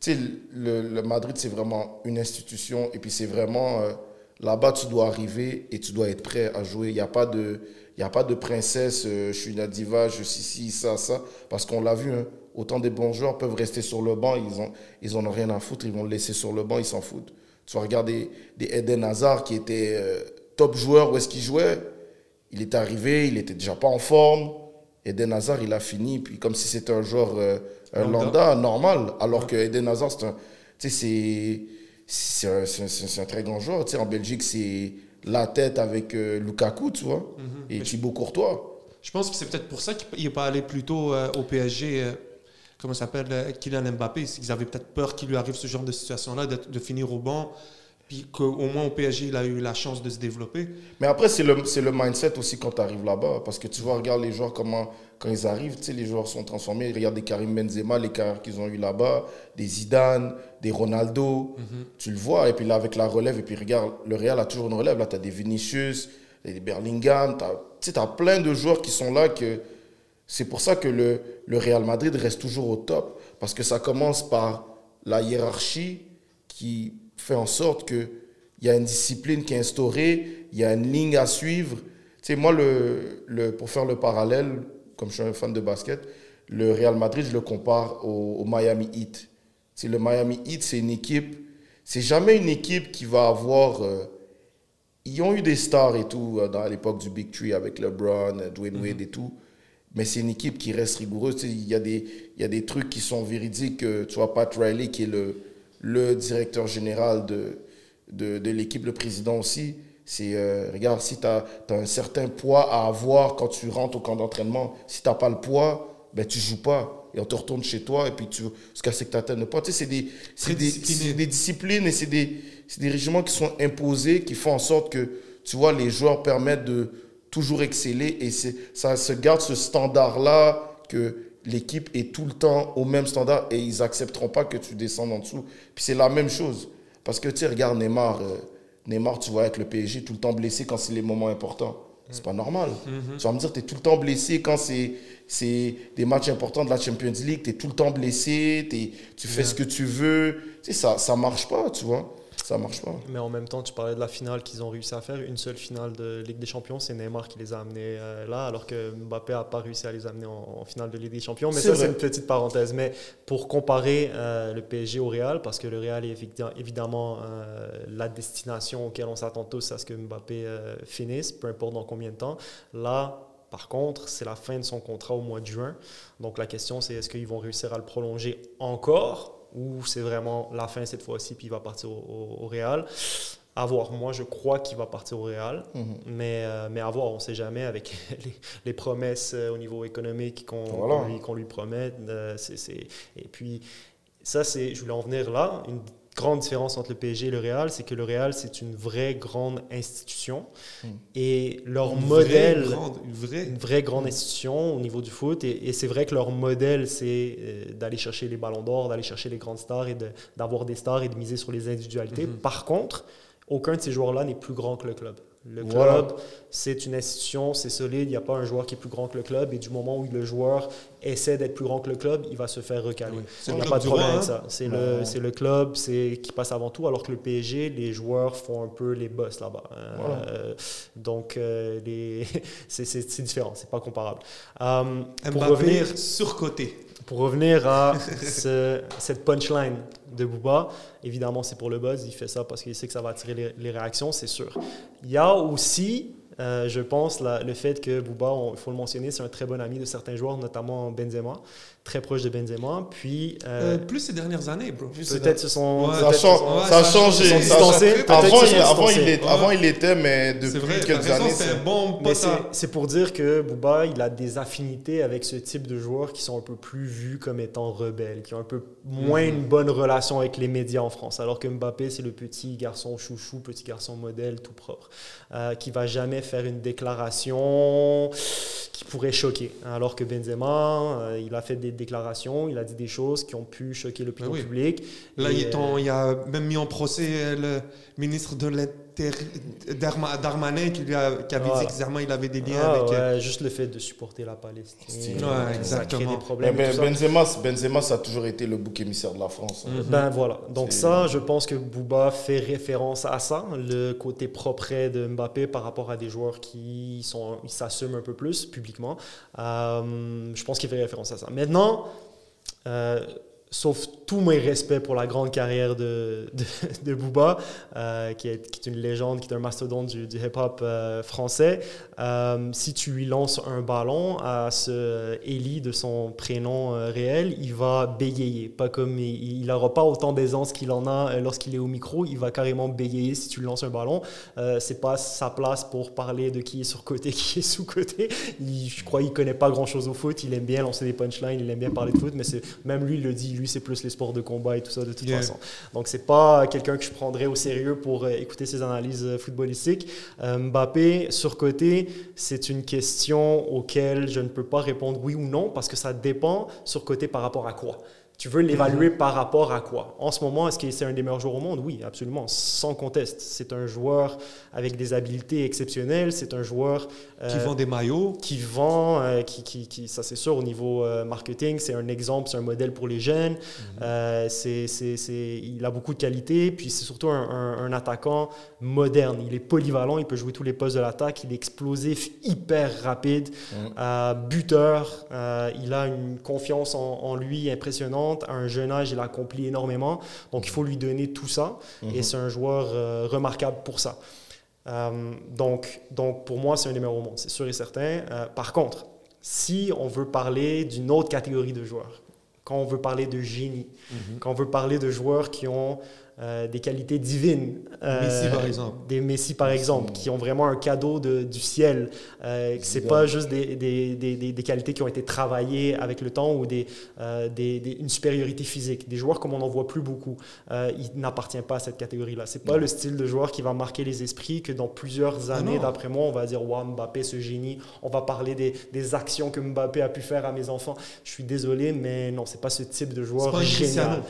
Tu sais, le, le Madrid, c'est vraiment une institution. Et puis, c'est vraiment. euh, Là-bas, tu dois arriver et tu dois être prêt à jouer. Il n'y a pas de. Il a pas de princesse, euh, je suis une diva, je suis ci, ça, ça. Parce qu'on l'a vu, hein, autant des bons joueurs peuvent rester sur le banc, ils ont, ils en ont rien à foutre, ils vont le laisser sur le banc, ils s'en foutent. Tu vas regarder des Eden Hazard qui était euh, top joueur, où est-ce qu'il jouait Il est arrivé, il était déjà pas en forme. Eden Hazard, il a fini, puis comme si c'était un joueur euh, un Lambda. normal. Alors que Eden Hazard, c'est un, tu sais, c'est, c'est, un, très grand joueur. En Belgique, c'est la tête avec euh, Lukaku, tu vois, et Thibaut Courtois. Je pense que c'est peut-être pour ça qu'il n'est pas allé plus tôt euh, au PSG. comment ça s'appelle Kylian Mbappé. Qu'ils avaient peut-être peur qu'il lui arrive ce genre de situation-là, de, de finir au banc. Puis qu'au moins au PSG, il a eu la chance de se développer. Mais après, c'est le, c'est le mindset aussi quand tu arrives là-bas. Parce que tu vois, regarde les joueurs, comment, quand ils arrivent, tu sais, les joueurs sont transformés. Regarde des Karim Benzema, les carrières qu'ils ont eu là-bas, des Zidane, des Ronaldo. Tu le vois. Et puis là, avec la relève, et puis regarde, le Real a toujours une relève. Là, tu as des Vinicius, des Tu sais, tu as plein de joueurs qui sont là que. C'est pour ça que le, le Real Madrid reste toujours au top. Parce que ça commence par la hiérarchie qui fait en sorte qu'il y a une discipline qui est instaurée, il y a une ligne à suivre. Tu sais, moi, le, le, pour faire le parallèle, comme je suis un fan de basket, le Real Madrid, je le compare au, au Miami Heat. Tu sais, le Miami Heat, c'est une équipe, c'est jamais une équipe qui va avoir. euh, ils ont eu des stars et tout euh, dans l'époque du Big Tree avec LeBron, Dwayne Wade et tout. Mais c'est une équipe qui reste rigoureuse. Il y, a des- y a des trucs qui sont véridiques. euh, Tu vois, Pat Riley, qui est le, le directeur général de, de, de l'équipe, le président aussi. C'est, euh, regarde, si tu as, un certain poids à avoir quand tu rentres au camp d'entraînement, si tu n'as pas le poids, ben, tu joues pas. Et on te retourne chez toi et puis tu jusqu'à ce que tu atteignes le poids. Tu sais, c'est des, c'est des, c'est des disciplines et c'est des, c'est des régimes qui sont imposés, qui font en sorte que, tu vois, les joueurs permettent de toujours exceller et c'est, ça se garde ce standard-là que l'équipe est tout le temps au même standard et ils accepteront pas que tu descendes en dessous. Puis c'est la même chose. Parce que, tu sais, regarde Neymar. Euh, Neymar, tu vois, avec le PSG, tout le temps blessé quand c'est les moments importants. C'est pas normal. Mhm. Tu vas me dire, tu es tout le temps blessé quand c'est des matchs importants de la Champions League, tu es tout le temps blessé, tu fais ce que tu veux. Tu sais, ça, ça marche pas, tu vois ça marche pas. Mais en même temps, tu parlais de la finale qu'ils ont réussi à faire. Une seule finale de Ligue des Champions, c'est Neymar qui les a amenés euh, là, alors que Mbappé n'a pas réussi à les amener en, finale de Ligue des Champions. Mais ça, c'est une petite parenthèse. Mais pour comparer euh, le PSG au Real, parce que le Real est évidemment euh, la destination auquel on s'attend tous à ce que Mbappé finisse, peu importe dans combien de temps. Là, par contre, c'est la fin de son contrat au mois de juin. Donc la question, c'est est-ce qu'ils vont réussir à le prolonger encore ou c'est vraiment la fin cette fois-ci, puis il va partir au, Real. À voir. Moi, je crois qu'il va partir au Real, mhm. mais, euh, mais à voir. On ne sait jamais avec les, promesses euh, au niveau économique qu'on lui, lui, promet. Euh, et puis, ça, c'est, je voulais en venir là. Une grande différence entre le PSG et le Real, c'est que le Real, c'est une vraie grande institution. Hmm. Et leur modèle, une, vraie... une, vraie... grande institution au niveau du foot. Et, c'est vrai que leur modèle, c'est euh, d'aller chercher les ballons d'or, d'aller chercher les grandes stars et d'avoir des stars et de miser sur les individualités. Hmm. Par contre, aucun de ces joueurs-là n'est plus grand que le club. Le club, c'est une institution, c'est solide, il n'y a pas un joueur qui est plus grand que le club, et du moment où le joueur essaie d'être plus grand que le club, il va se faire recaler. Il n'y a pas de problème avec ça. C'est le, le, club qui passe avant tout, alors que le PSG, les joueurs font un peu les boss là-bas. Euh, donc, euh, c'est différent, c'est pas comparable. Euh, pour revenir surcoté. Pour revenir à cette punchline de Booba, évidemment, c'est pour le buzz. Il fait ça parce qu'il sait que ça va attirer les, réactions, c'est sûr. Il y a aussi, euh, je pense, le fait que Booba, il faut le mentionner, c'est un très bon ami de certains joueurs, notamment Benzema très proche de Benzema. Puis, euh, euh, plus ces dernières années, bro. Peut-être ce sont. ça, a changé. Avant, il, avant, il était, mais depuis quelques années. C'est bon c'est pour dire que Bouba, il a des affinités avec ce type de joueurs qui sont un peu plus vus comme étant rebelles, qui ont un peu moins mhm. une bonne relation avec les médias en France. Alors que Mbappé, c'est le petit garçon chouchou, petit garçon modèle, tout propre, euh, qui va jamais faire une déclaration qui pourrait choquer. Alors que Benzema, euh, il a fait des déclarations, il a dit des choses qui ont pu choquer l'opinion publique. Là, il, euh, il, a même mis en procès le ministre de l'Intérieur Darmanin qui, lui a, qui avait dit que il avait des liens ah, avec. Ouais, juste le fait de supporter la Palestine. Ouais, exactement. des problèmes. Mais, Benzema, Benzema, ça a toujours été le bouc émissaire de la France. Hein. Ben voilà. Donc, ça, je pense que Bouba fait référence à ça, le côté propre de Mbappé par rapport à des joueurs qui s'assument un peu plus publiquement. Euh, je pense qu'il fait référence à ça. Maintenant, euh, sauf tous mes respects pour la grande carrière de, de, Booba, euh, qui, est, une légende, qui est un mastodonte du, hip-hop euh, français. Euh, si tu lui lances un ballon à ce Eli de son prénom réel, il va bégayer. Pas comme il n'aura pas autant d'aisance qu'il en a lorsqu'il est au micro. Il va carrément bégayer si tu lui lances un ballon. c'est pas sa place pour parler de qui est sur côté, qui est sous côté. je crois qu'il connaît pas grand chose au foot. Il aime bien lancer des punchlines, il aime bien parler de foot, mais même lui il le dit. Lui c'est plus les sports de combat et tout ça de toute façon. Donc c'est pas quelqu'un que je prendrais au sérieux pour euh, écouter ses analyses euh, footballistiques. Euh, Mbappé, surcoté, c'est une question auquel je ne peux pas répondre oui ou non parce que ça dépend surcoté par rapport à quoi. Tu veux l'évaluer mhm. par rapport à quoi? En ce moment, est-ce que c'est un des meilleurs joueurs au monde? Oui, absolument, sans conteste. C'est un joueur avec des habiletés exceptionnelles. C'est un joueur euh, qui vend des maillots, qui vend, euh, qui, qui, qui, ça c'est sûr au niveau euh, marketing, c'est un exemple, c'est un modèle pour les jeunes. Mhm. c'est, c'est, il a beaucoup de qualités, puis c'est surtout un, un, attaquant moderne. Il est polyvalent, il peut jouer tous les postes de l'attaque, il est explosif, hyper rapide, mhm. buteur. il a une confiance en, en lui impressionnante à un jeune âge, il a accompli énormément. Donc, il faut lui donner tout ça. Et mhm. c'est un joueur euh, remarquable pour ça. Euh, donc, donc, pour moi, c'est un des meilleurs au monde, c'est sûr et certain. Euh, par contre, si on veut parler d'une autre catégorie de joueurs, quand on veut parler de génie, Mhm. quand on veut parler de joueurs qui ont euh, des qualités divines. euh, Messi, par exemple. Des Messi, par exemple, qui ont vraiment un cadeau de- du ciel. Euh, c'est Zidane. pas juste des, des, des, des- qualités qui ont été travaillées avec le temps ou des, euh, une supériorité physique. Des joueurs comme on n'en voit plus beaucoup. Euh, il n'appartient pas à cette catégorie-là. C'est pas le style de joueur qui va marquer les esprits que dans plusieurs années, non. d'après moi, on va dire Waouh, Mbappé, ce génie. On va parler des, des actions que Mbappé a pu faire à mes enfants. Je suis désolé, mais non, c'est pas ce type de joueur génial.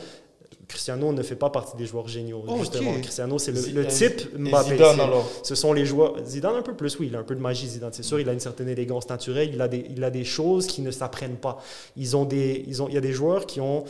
Cristiano. Ne fait pas partie des joueurs géniaux. Oh, justement. Cristiano, c'est le, et- type Mbappé. Zidane, alors Ce sont les joueurs. Zidane un peu plus, oui, il a un peu de magie. Zidane, c'est sûr, il a une certaine élégance naturelle. Il a des, il a des choses qui ne s'apprennent pas. Ils ont des, ils ont, il y a des joueurs qui ont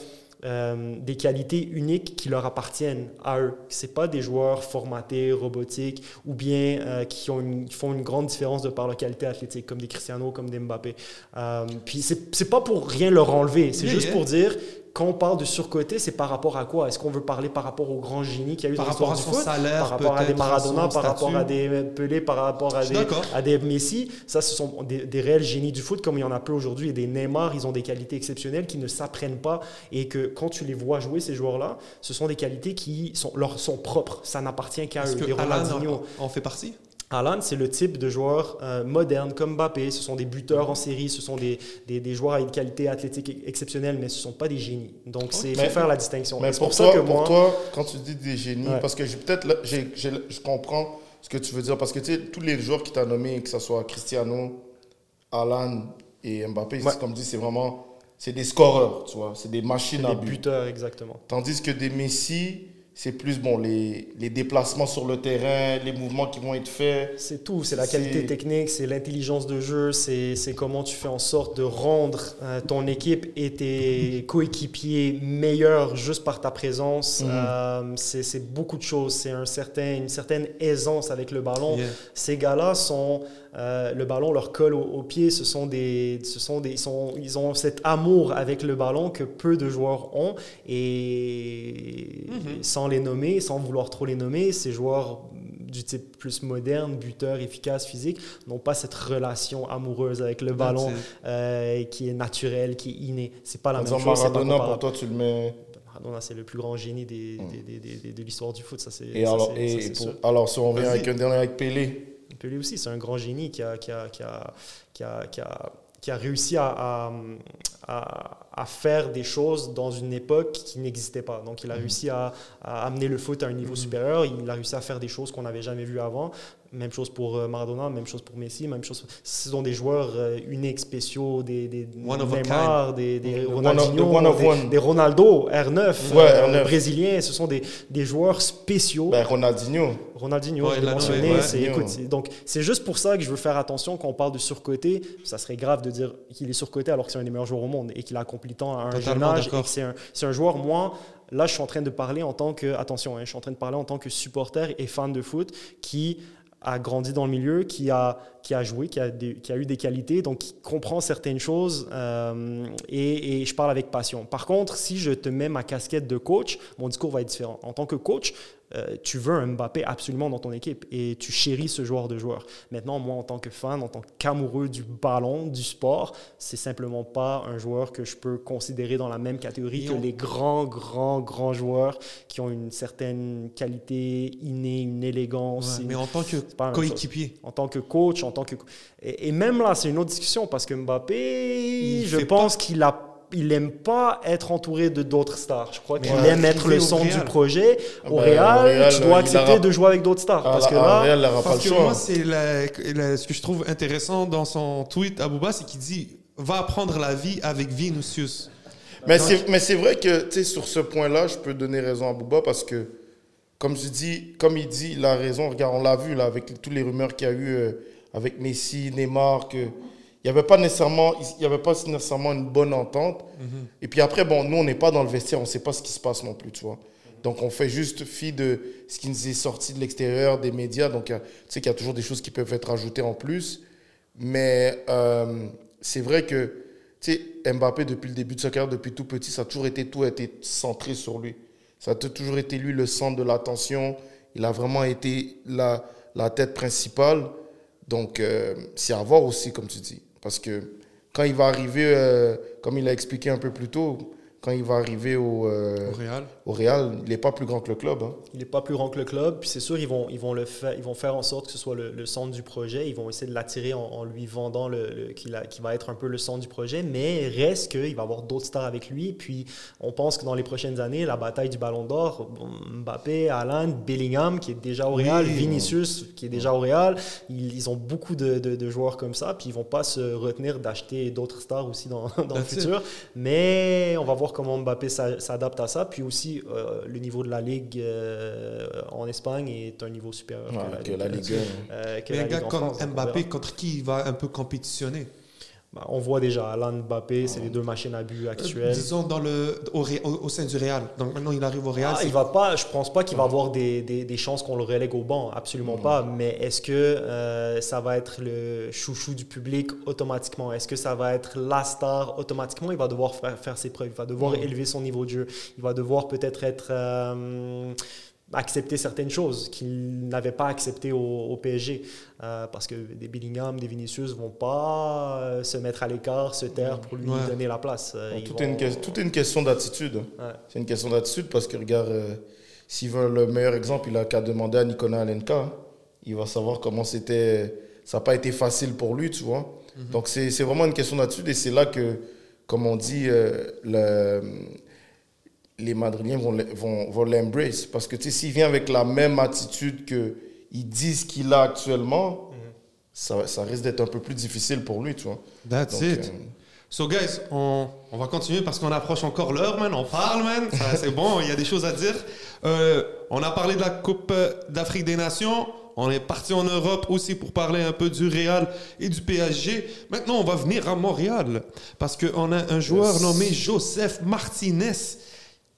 euh, des qualités uniques qui leur appartiennent à eux. C'est pas des joueurs formatés, robotiques, ou bien euh, qui, ont une- qui font une grande différence de par leur qualité athlétique, comme des Cristiano, comme des Mbappé. Euh, puis c'est pas pour rien leur enlever, c'est juste yeah. pour dire quand on parle de surcoté, c'est par rapport à quoi? Est-ce qu'on veut parler par rapport au grand génie qu'il y a eu Par dans rapport à son du foot? salaire, par rapport à des Maradona, par rapport à des Pelé, par rapport à des, à des Messi. Ça, ce sont des, des réels génies du foot comme il y en a peu aujourd'hui. Et des Neymar, ils ont des qualités exceptionnelles qui ne s'apprennent pas et que quand tu les vois jouer, ces joueurs-là, ce sont des qualités qui sont, leur, sont propres. Ça n'appartient qu'à eux. que. Alan en fait partie? Alan, c'est le type de joueur euh, moderne comme Mbappé. Ce sont des buteurs en série, ce sont des, des, des joueurs avec une qualité athlétique exceptionnelle, mais ce ne sont pas des génies. Donc, il faut faire la distinction. Mais c'est pour, pour ça toi, que pour moi, toi, quand tu dis des génies, Ouais. parce que peut-être, je comprends ce que tu veux dire, parce que tu sais, tous les joueurs qui t'as nommés, que ce soit Cristiano, Alan et Mbappé, Ouais. c'est comme dit, c'est vraiment, c'est des scoreurs, tu vois, c'est des machines à des but. buteurs, exactement. Tandis que des Messi, c'est plus bon les, les déplacements sur le terrain, les mouvements qui vont être faits. C'est tout, c'est la qualité technique, c'est l'intelligence de jeu, c'est comment tu fais en sorte de rendre euh, ton équipe et tes coéquipiers meilleurs juste par ta présence. Mhm. Euh, c'est c'est beaucoup de choses, c'est un certain, une certaine aisance avec le ballon. Yeah. Ces gars-là sont, euh, le ballon leur colle au, au pied, ce sont des, ce sont des, ils, sont, ils ont cet amour avec le ballon que peu de joueurs ont et Mhm. sans les nommer, sans vouloir trop les nommer, ces joueurs du type plus moderne, buteur, efficace, physique, n'ont pas cette relation amoureuse avec le ballon euh, qui est naturelle, qui est innée. C'est pas la En même chose. pas Maradona, pour toi, tu le mets. Maradona, c'est le plus grand génie des, Mm. des- des- des- de l'histoire du foot. Ça, c'est, Et ça, alors, ça, et pour- alors, si on revient avec un dernier avec Pelé, Pelé aussi, c'est un grand génie qui a, qui a, qui a, qui a, qui a, qui a réussi à, à, à- à faire des choses dans une époque qui n'existait pas. Donc, il a réussi à, à amener le foot à un niveau supérieur. Il a réussi à faire des choses qu'on n'avait jamais vues avant. Même chose pour euh, Maradona, même chose pour Messi, même chose. Ce sont des joueurs euh, uniques, spéciaux, des, des One of a Neymar, des, des The one of- Ronaldinho, the one of des, Ronaldo, R9, Ouais, euh, R9. brésiliens. Ce sont des, des joueurs spéciaux. ben, Ronaldinho. Ronaldinho, Ouais, je mentionné. ouais, ouais. c'est- écoute, c'est- donc, c'est juste pour ça que je veux faire attention quand on parle de surcoté. Ça serait grave de dire qu'il est surcoté alors que c'est un des meilleurs joueurs au monde et qu'il a accompli tant à un jeune âge. Et d'accord. que c'est un, c'est un joueur, moi, là, je suis en train de parler en tant que, attention, hein, je suis en train de parler en tant que supporter et fan de foot qui a grandi dans le milieu, qui a, qui a joué, qui a, qui a eu des qualités, donc qui comprend certaines choses euh, et je parle avec passion. Par contre, si je te mets ma casquette de coach, mon discours va être différent. En tant que coach, euh, tu veux un Mbappé absolument dans ton équipe et tu chéris ce joueur de joueur. Maintenant, moi, en tant que fan, en tant qu'amoureux du ballon, du sport, c'est simplement pas un joueur que je peux considérer dans la même catégorie Et que on- les grands, grands, grands joueurs qui ont une certaine qualité innée, une élégance. Ouais, une- mais en tant que coéquipier. en tant que coach, en tant que et, et même là, c'est une autre discussion parce que Mbappé, Il je pense qu'il a il aime pas être entouré de d'autres stars. Je crois qu'il aime être le centre du projet. Ah Au Real, au Real, tu il dois accepter de jouer avec d'autres stars parce que là, Real, il n'aura pas Parce le que choix. moi, c'est la- la- ce que je trouve intéressant dans son tweet à Bouba, c'est qu'il dit va apprendre la vie avec Vinicius. Mais c'est, mais c'est vrai que, tu sais, sur ce point-là, je peux donner raison à Bouba parce que, comme je dis, comme il dit, il a raison. Regarde, on l'a vu là avec toutes les rumeurs qu'il y a eu euh, avec Messi, Neymar, que il n'y avait pas nécessairement, il y avait pas nécessairement une bonne entente. Et puis après, bon, nous, on n'est pas dans le vestiaire, on ne sait pas ce qui se passe non plus, tu vois. Donc, on fait juste fi de ce qui nous est sorti de l'extérieur, des médias. Donc, a- tu sais qu'il y a toujours des choses qui peuvent être ajoutées en plus. Mais euh, c'est vrai que, tu sais, Mbappé, depuis le début de sa carrière, depuis tout petit, ça a toujours été, tout a été centré sur lui. Ça a toujours été lui le centre de l'attention. Il a vraiment été la, la tête principale. Donc, euh, c'est à voir aussi, comme tu dis. Parce que quand il va arriver, euh, comme il a expliqué un peu plus tôt, quand il va arriver au, euh, Au Real. au Real, il n'est pas plus grand que le club. hein. Il n'est pas plus grand que le club. Puis c'est sûr, ils vont, ils, vont le faire, ils vont faire en sorte que ce soit le, le centre du projet. Ils vont essayer de l'attirer en, en lui vendant le, le- qu'il va être un peu le centre du projet. Mais reste qu'il va avoir d'autres stars avec lui. Puis on pense que dans les prochaines années, la bataille du Ballon d'Or, Mbappé, Alan, Bellingham, qui est déjà au Real, Oui. Vinicius, qui est déjà au Real, ils, ils ont beaucoup de, de- de joueurs comme ça. Puis ils vont pas se retenir d'acheter d'autres stars aussi dans, dans le futur. Mais on va voir comment Mbappé s'a- s'adapte à ça. Puis aussi, euh, le niveau de la Ligue euh, en Espagne est un niveau supérieur Ouais, que que la la Ligue, euh, que Mais la un gars Ligue comme France. Mbappé, contre qui il va un peu compétitionner? Bah, on voit déjà Alan Mbappé, c'est les deux machines à but Euh, actuelles. Disons dans le, au, Ré- au- au sein du Real. Donc maintenant, il arrive au Real. Ah, il va pas, je pense pas qu'il va avoir des, des, des chances qu'on le relègue au banc, absolument pas. Mais est-ce que euh, ça va être le chouchou du public automatiquement? Est-ce que ça va être la star automatiquement? Il va devoir faire, faire ses preuves, il va devoir élever son niveau de jeu, il va devoir peut-être être, euh, accepter certaines choses qu'il n'avait pas acceptées au, au PSG, Euh, parce que des Bellingham, des Vinicius vont pas euh, se mettre à l'écart, se taire pour lui Ouais. donner la place. Euh, tout, vont- est une, que- tout est une question d'attitude. Ouais. C'est une question d'attitude parce que, regarde, s'il veut le meilleur exemple, il a qu'à demander à Nicolas Alenka. hein. Il va savoir comment c'était. Ça n'a pas été facile pour lui, tu vois. Donc, c'est c'est vraiment une question d'attitude et c'est là que, comme on dit, le- les Madrilènes vont vont, vont l'embrace. Parce que, s'il vient avec la même attitude qu'ils disent qu'il a actuellement, ça, ça risque d'être un peu plus difficile pour lui, tu vois. That's Donc, it. euh, So, guys, on, on va continuer parce qu'on approche encore l'heure, man. On parle, man. C'est bon, il y a des choses à dire. Euh, on a parlé de la Coupe d'Afrique des Nations. On est parti en Europe aussi pour parler un peu du Real et du PSG. Maintenant, on va venir à Montréal parce qu'on a un joueur Yes. nommé Joseph Martinez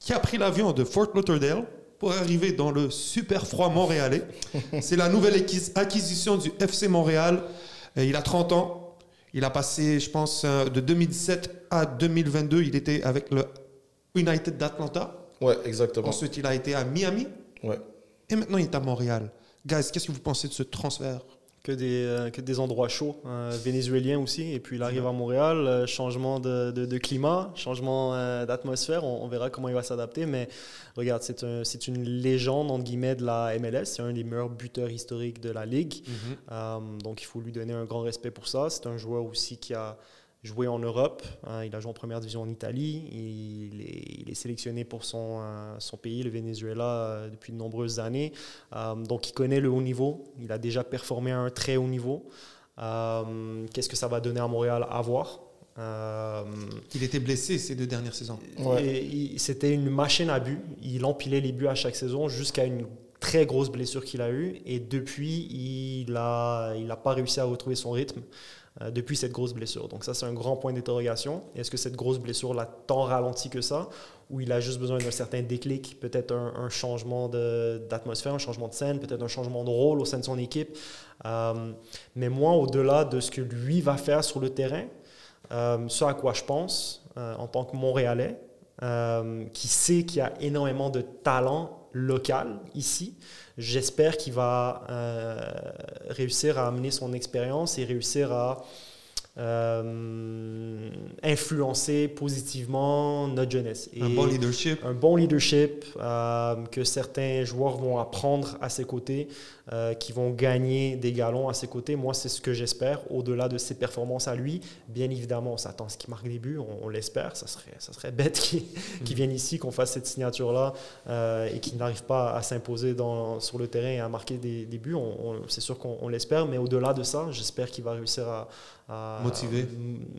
qui a pris l'avion de Fort Lauderdale pour arriver dans le super froid montréalais. C'est la nouvelle acquis- acquisition du FC Montréal. Il a 30 ans. Il a passé, je pense, euh, de 2017 à 2022, il était avec le United d'Atlanta. ouais, exactement. Ensuite, il a été à Miami. Ouais. Et maintenant, il est à Montréal. Guys, qu'est-ce que vous pensez de ce transfert? Que des, euh, que des endroits chauds, euh, vénézuéliens aussi. Et puis il arrive à Montréal, euh, changement de, de- de climat, changement euh, d'atmosphère. On, on verra comment il va s'adapter. Mais regarde, c'est un- une légende, entre guillemets, de la MLS. C'est un des meilleurs buteurs historiques de la Ligue. Euh, donc il faut lui donner un grand respect pour ça. C'est un joueur aussi qui a joué en Europe. hein. il a joué en première division en Italie. Il est, il est sélectionné pour son, euh, son pays, le Venezuela, euh, depuis de nombreuses années. Euh, donc il connaît le haut niveau. Il a déjà performé à un très haut niveau. Euh, Qu'est-ce que ça va donner à Montréal à voir? Euh, Il était blessé ces deux dernières saisons. Ouais. C'était une machine à but. Il empilait les buts à chaque saison jusqu'à une très grosse blessure qu'il a eue. Et depuis, il n'a il a pas réussi à retrouver son rythme euh, depuis cette grosse blessure. Donc ça, c'est un grand point d'interrogation. Est-ce que cette grosse blessure l'a tant ralenti que ça ou il a juste besoin d'un certain déclic, peut-être un, un changement d'atmosphère, un changement de scène, peut-être un changement de rôle au sein de son équipe? Euh, mais moi, au-delà de ce que lui va faire sur le terrain, euh, ce à quoi je pense en tant que Montréalais, euh, qui sait qu'il y a énormément de talent local ici. J'espère qu'il va euh, réussir à amener son expérience et réussir à euh, influencer positivement notre jeunesse. Un bon leadership. un bon leadership, euh, que certains joueurs vont apprendre à ses côtés, euh, qui vont gagner des galons à ses côtés. Moi, c'est ce que j'espère, au-delà de ses performances à lui. Bien évidemment, on s'attend à ce qu'il marque des buts, on, on l'espère. Ça serait, ça serait bête qu'il vienne ici, qu'on fasse cette signature-là euh, et qu'il n'arrive pas à s'imposer sur le terrain et à marquer des, des buts. C'est sûr qu'on on l'espère, mais au-delà de ça, j'espère qu'il va réussir à, à Motiver.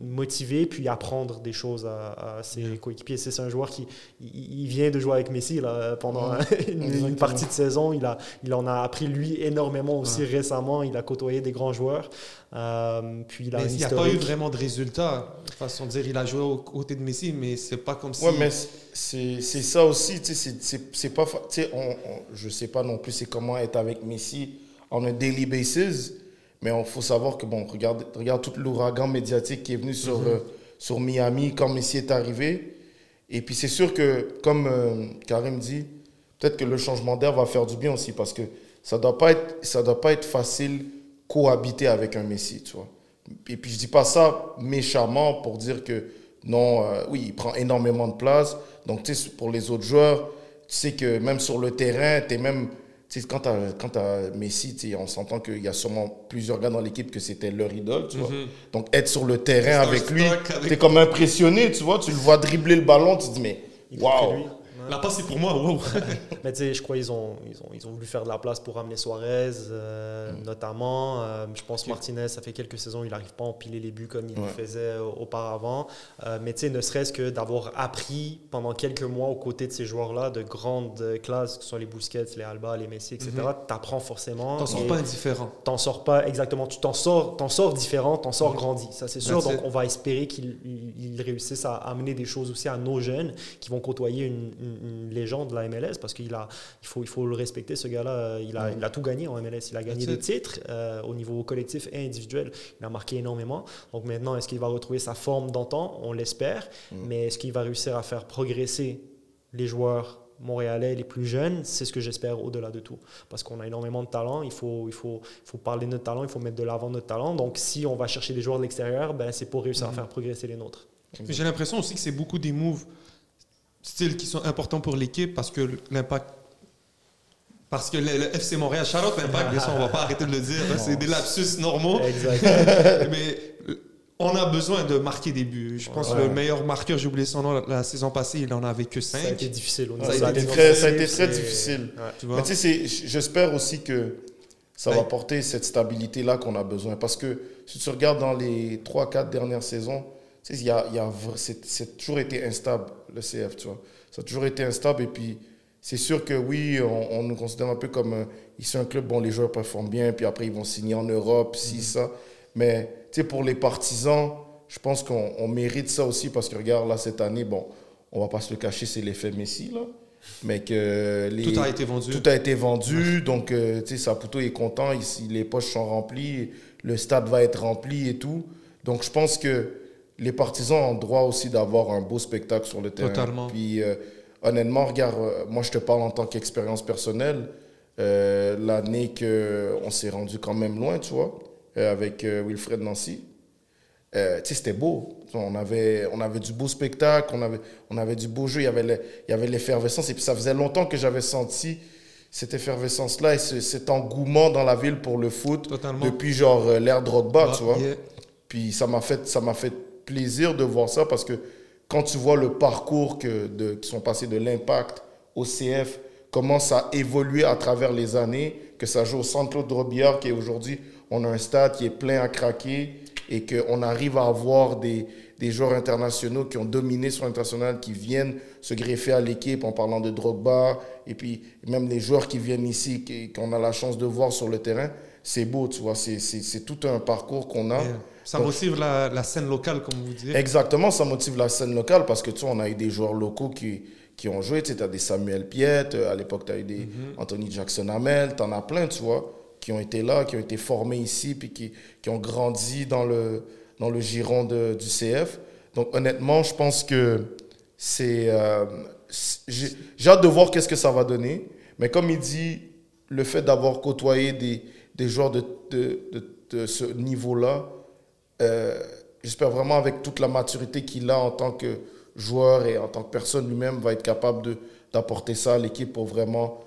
motiver puis apprendre des choses à, à ses coéquipiers. C'est un joueur qui il, il vient de jouer avec Messi là, pendant une, partie de saison. Il, a, il en a appris lui énormément aussi Ouais. récemment. Il a côtoyé des grands joueurs. Euh, puis il a Mais un il n'y a pas eu vraiment de résultats. De façon de dire, il a joué aux côtés de Messi, mais c'est pas comme si. Ouais, mais c'est c'est ça aussi, tu sais, c'est- pas... fa- Tu sais, on, on- je sais pas non plus c'est comment être avec Messi on a daily basis, mais il faut savoir que, bon, regarde, regarde tout l'ouragan médiatique qui est venu sur, Mhm. euh, sur Miami quand Messi est arrivé. Et puis c'est sûr que, comme euh, Karim dit, peut-être que le changement d'air va faire du bien aussi, parce que ça doit pas être, ça doit pas être facile cohabiter avec un Messi, tu vois. Et puis je dis pas ça méchamment pour dire que Non, euh, oui, il prend énormément de place. Donc, tu sais, pour les autres joueurs, tu sais que même sur le terrain, tu es même. Tu sais, quand tu as, Messi, tu sais, on s'entend qu'il y a sûrement plusieurs gars dans l'équipe que c'était leur idole, tu vois. Mhm. Donc, être sur le terrain avec lui, tu es comme impressionné, tu vois. Tu le vois dribbler le ballon, tu te dis, mais waouh! Lui. La passe, c'est pour moi. wow. Mais tu sais, je crois qu'ils ont, ils ont, ils ont voulu faire de la place pour ramener Suarez, euh, notamment. Euh, je pense Martinez, ça fait quelques saisons, il n'arrive pas à empiler les buts comme il Ouais. le faisait euh, auparavant. Euh, mais tu sais, ne serait-ce que d'avoir appris pendant quelques mois aux côtés de ces joueurs-là de grande classe, que ce soit les Busquets, les Alba, les Messi, etc., tu apprends forcément. T'en sors pas indifférent. t'en sors pas exactement, tu t'en sors, t'en sors différent, t'en sors grandi, ça c'est sûr. Donc on va espérer qu'ils ils- ils réussissent à amener des choses aussi à nos jeunes qui vont côtoyer une, une- une légende de la MLS parce qu'il a, il faut, il faut le respecter ce gars-là. Il a, il a tout gagné en MLS, il a gagné des it. titres euh, au niveau collectif et individuel. Il a marqué énormément. Donc maintenant, est-ce qu'il va retrouver sa forme d'antan? On l'espère, mais est-ce qu'il va réussir à faire progresser les joueurs montréalais, les plus jeunes, c'est ce que j'espère au-delà de tout. Parce qu'on a énormément de talent, il faut, il, faut, il faut parler de notre talent, il faut mettre de l'avant notre talent. Donc si on va chercher des joueurs de l'extérieur, ben, c'est pour réussir à faire progresser les nôtres. Mais J'ai l'impression aussi que c'est beaucoup des moves style qui sont importants pour l'équipe parce que l'impact. Parce que le, le FC Montréal, Charlotte, l'impact, bien sûr, on va pas arrêter de le dire, hein, c'est des lapsus normaux. Exact. Mais euh, on a besoin de marquer des buts. Je pense que le meilleur marqueur, j'ai oublié son nom, la, la saison passée, il en avait que ça a 5. été difficile. Au Ça a été très- ça a été très difficile. Ouais. Tu Mais tu sais, j'espère aussi que ça va porter cette stabilité-là qu'on a besoin. Parce que si tu regardes dans les 3-4 dernières saisons, tu sais, il y a, il y a c'est toujours été instable, le CF, tu vois. Ça a toujours été instable. Et puis, c'est sûr que oui, on, on nous considère un peu comme euh, ici un club, bon, les joueurs performent bien, puis après, ils vont signer en Europe, si, ça. Mais, tu sais, pour les partisans, je pense qu'on on mérite ça aussi parce que, regarde, là, cette année, bon, on va pas se le cacher, c'est l'effet Messi, là. Mais que les, Tout a été vendu. tout a été vendu, donc euh, tu sais, Saputo est content, ici, les poches sont remplies, le stade va être rempli et tout. Donc je pense que les partisans ont droit aussi d'avoir un beau spectacle sur le terrain. Totalement. Puis euh, honnêtement, regarde, euh, moi je te parle en tant qu'expérience personnelle. Euh, L'année qu'on s'est rendu quand même loin, tu vois, euh, avec euh, Wilfred Nancy. Euh, tu sais, c'était beau. On avait, on avait du beau spectacle, on avait, on avait du beau jeu, il y avait le- l'effervescence. Et puis ça faisait longtemps que j'avais senti cette effervescence-là et ce- cet engouement dans la ville pour le foot Totalement. depuis genre euh, l'ère Drogba, tu vois. Yeah. Puis ça m'a fait, ça m'a fait plaisir de voir ça parce que quand tu vois le parcours que qui sont passés de l'impact au CF, comment ça a évolué à travers les années, que ça joue au Centre Claude Robillard, qui est aujourd'hui, on a un stade qui est plein à craquer et qu'on arrive à avoir des, des joueurs internationaux qui ont dominé sur l'international, qui viennent se greffer à l'équipe en parlant de Drogba, et puis même les joueurs qui viennent ici, qu'on a la chance de voir sur le terrain, c'est beau, tu vois, c'est- tout un parcours qu'on a. Yeah. Ça Donc- motive la, la scène locale, comme vous dites. Exactement, ça motive la scène locale parce que tu sais, on a eu des joueurs locaux qui, qui ont joué. Tu as des Samuel Piette, euh, à l'époque, tu as eu des Mhm. Anthony Jackson Hamel, tu en as plein, tu vois, qui ont été là, qui ont été formés ici, puis qui, qui ont grandi dans le, dans le giron de- du CF. Donc, honnêtement, je pense que c'est. euh, j'ai hâte de voir qu'est-ce que ça va donner. Mais comme il dit, le fait d'avoir côtoyé des, des joueurs de, de, de- de ce niveau-là, euh, j'espère vraiment avec toute la maturité qu'il a en tant que joueur et en tant que personne lui-même, va être capable d'apporter ça à l'équipe pour vraiment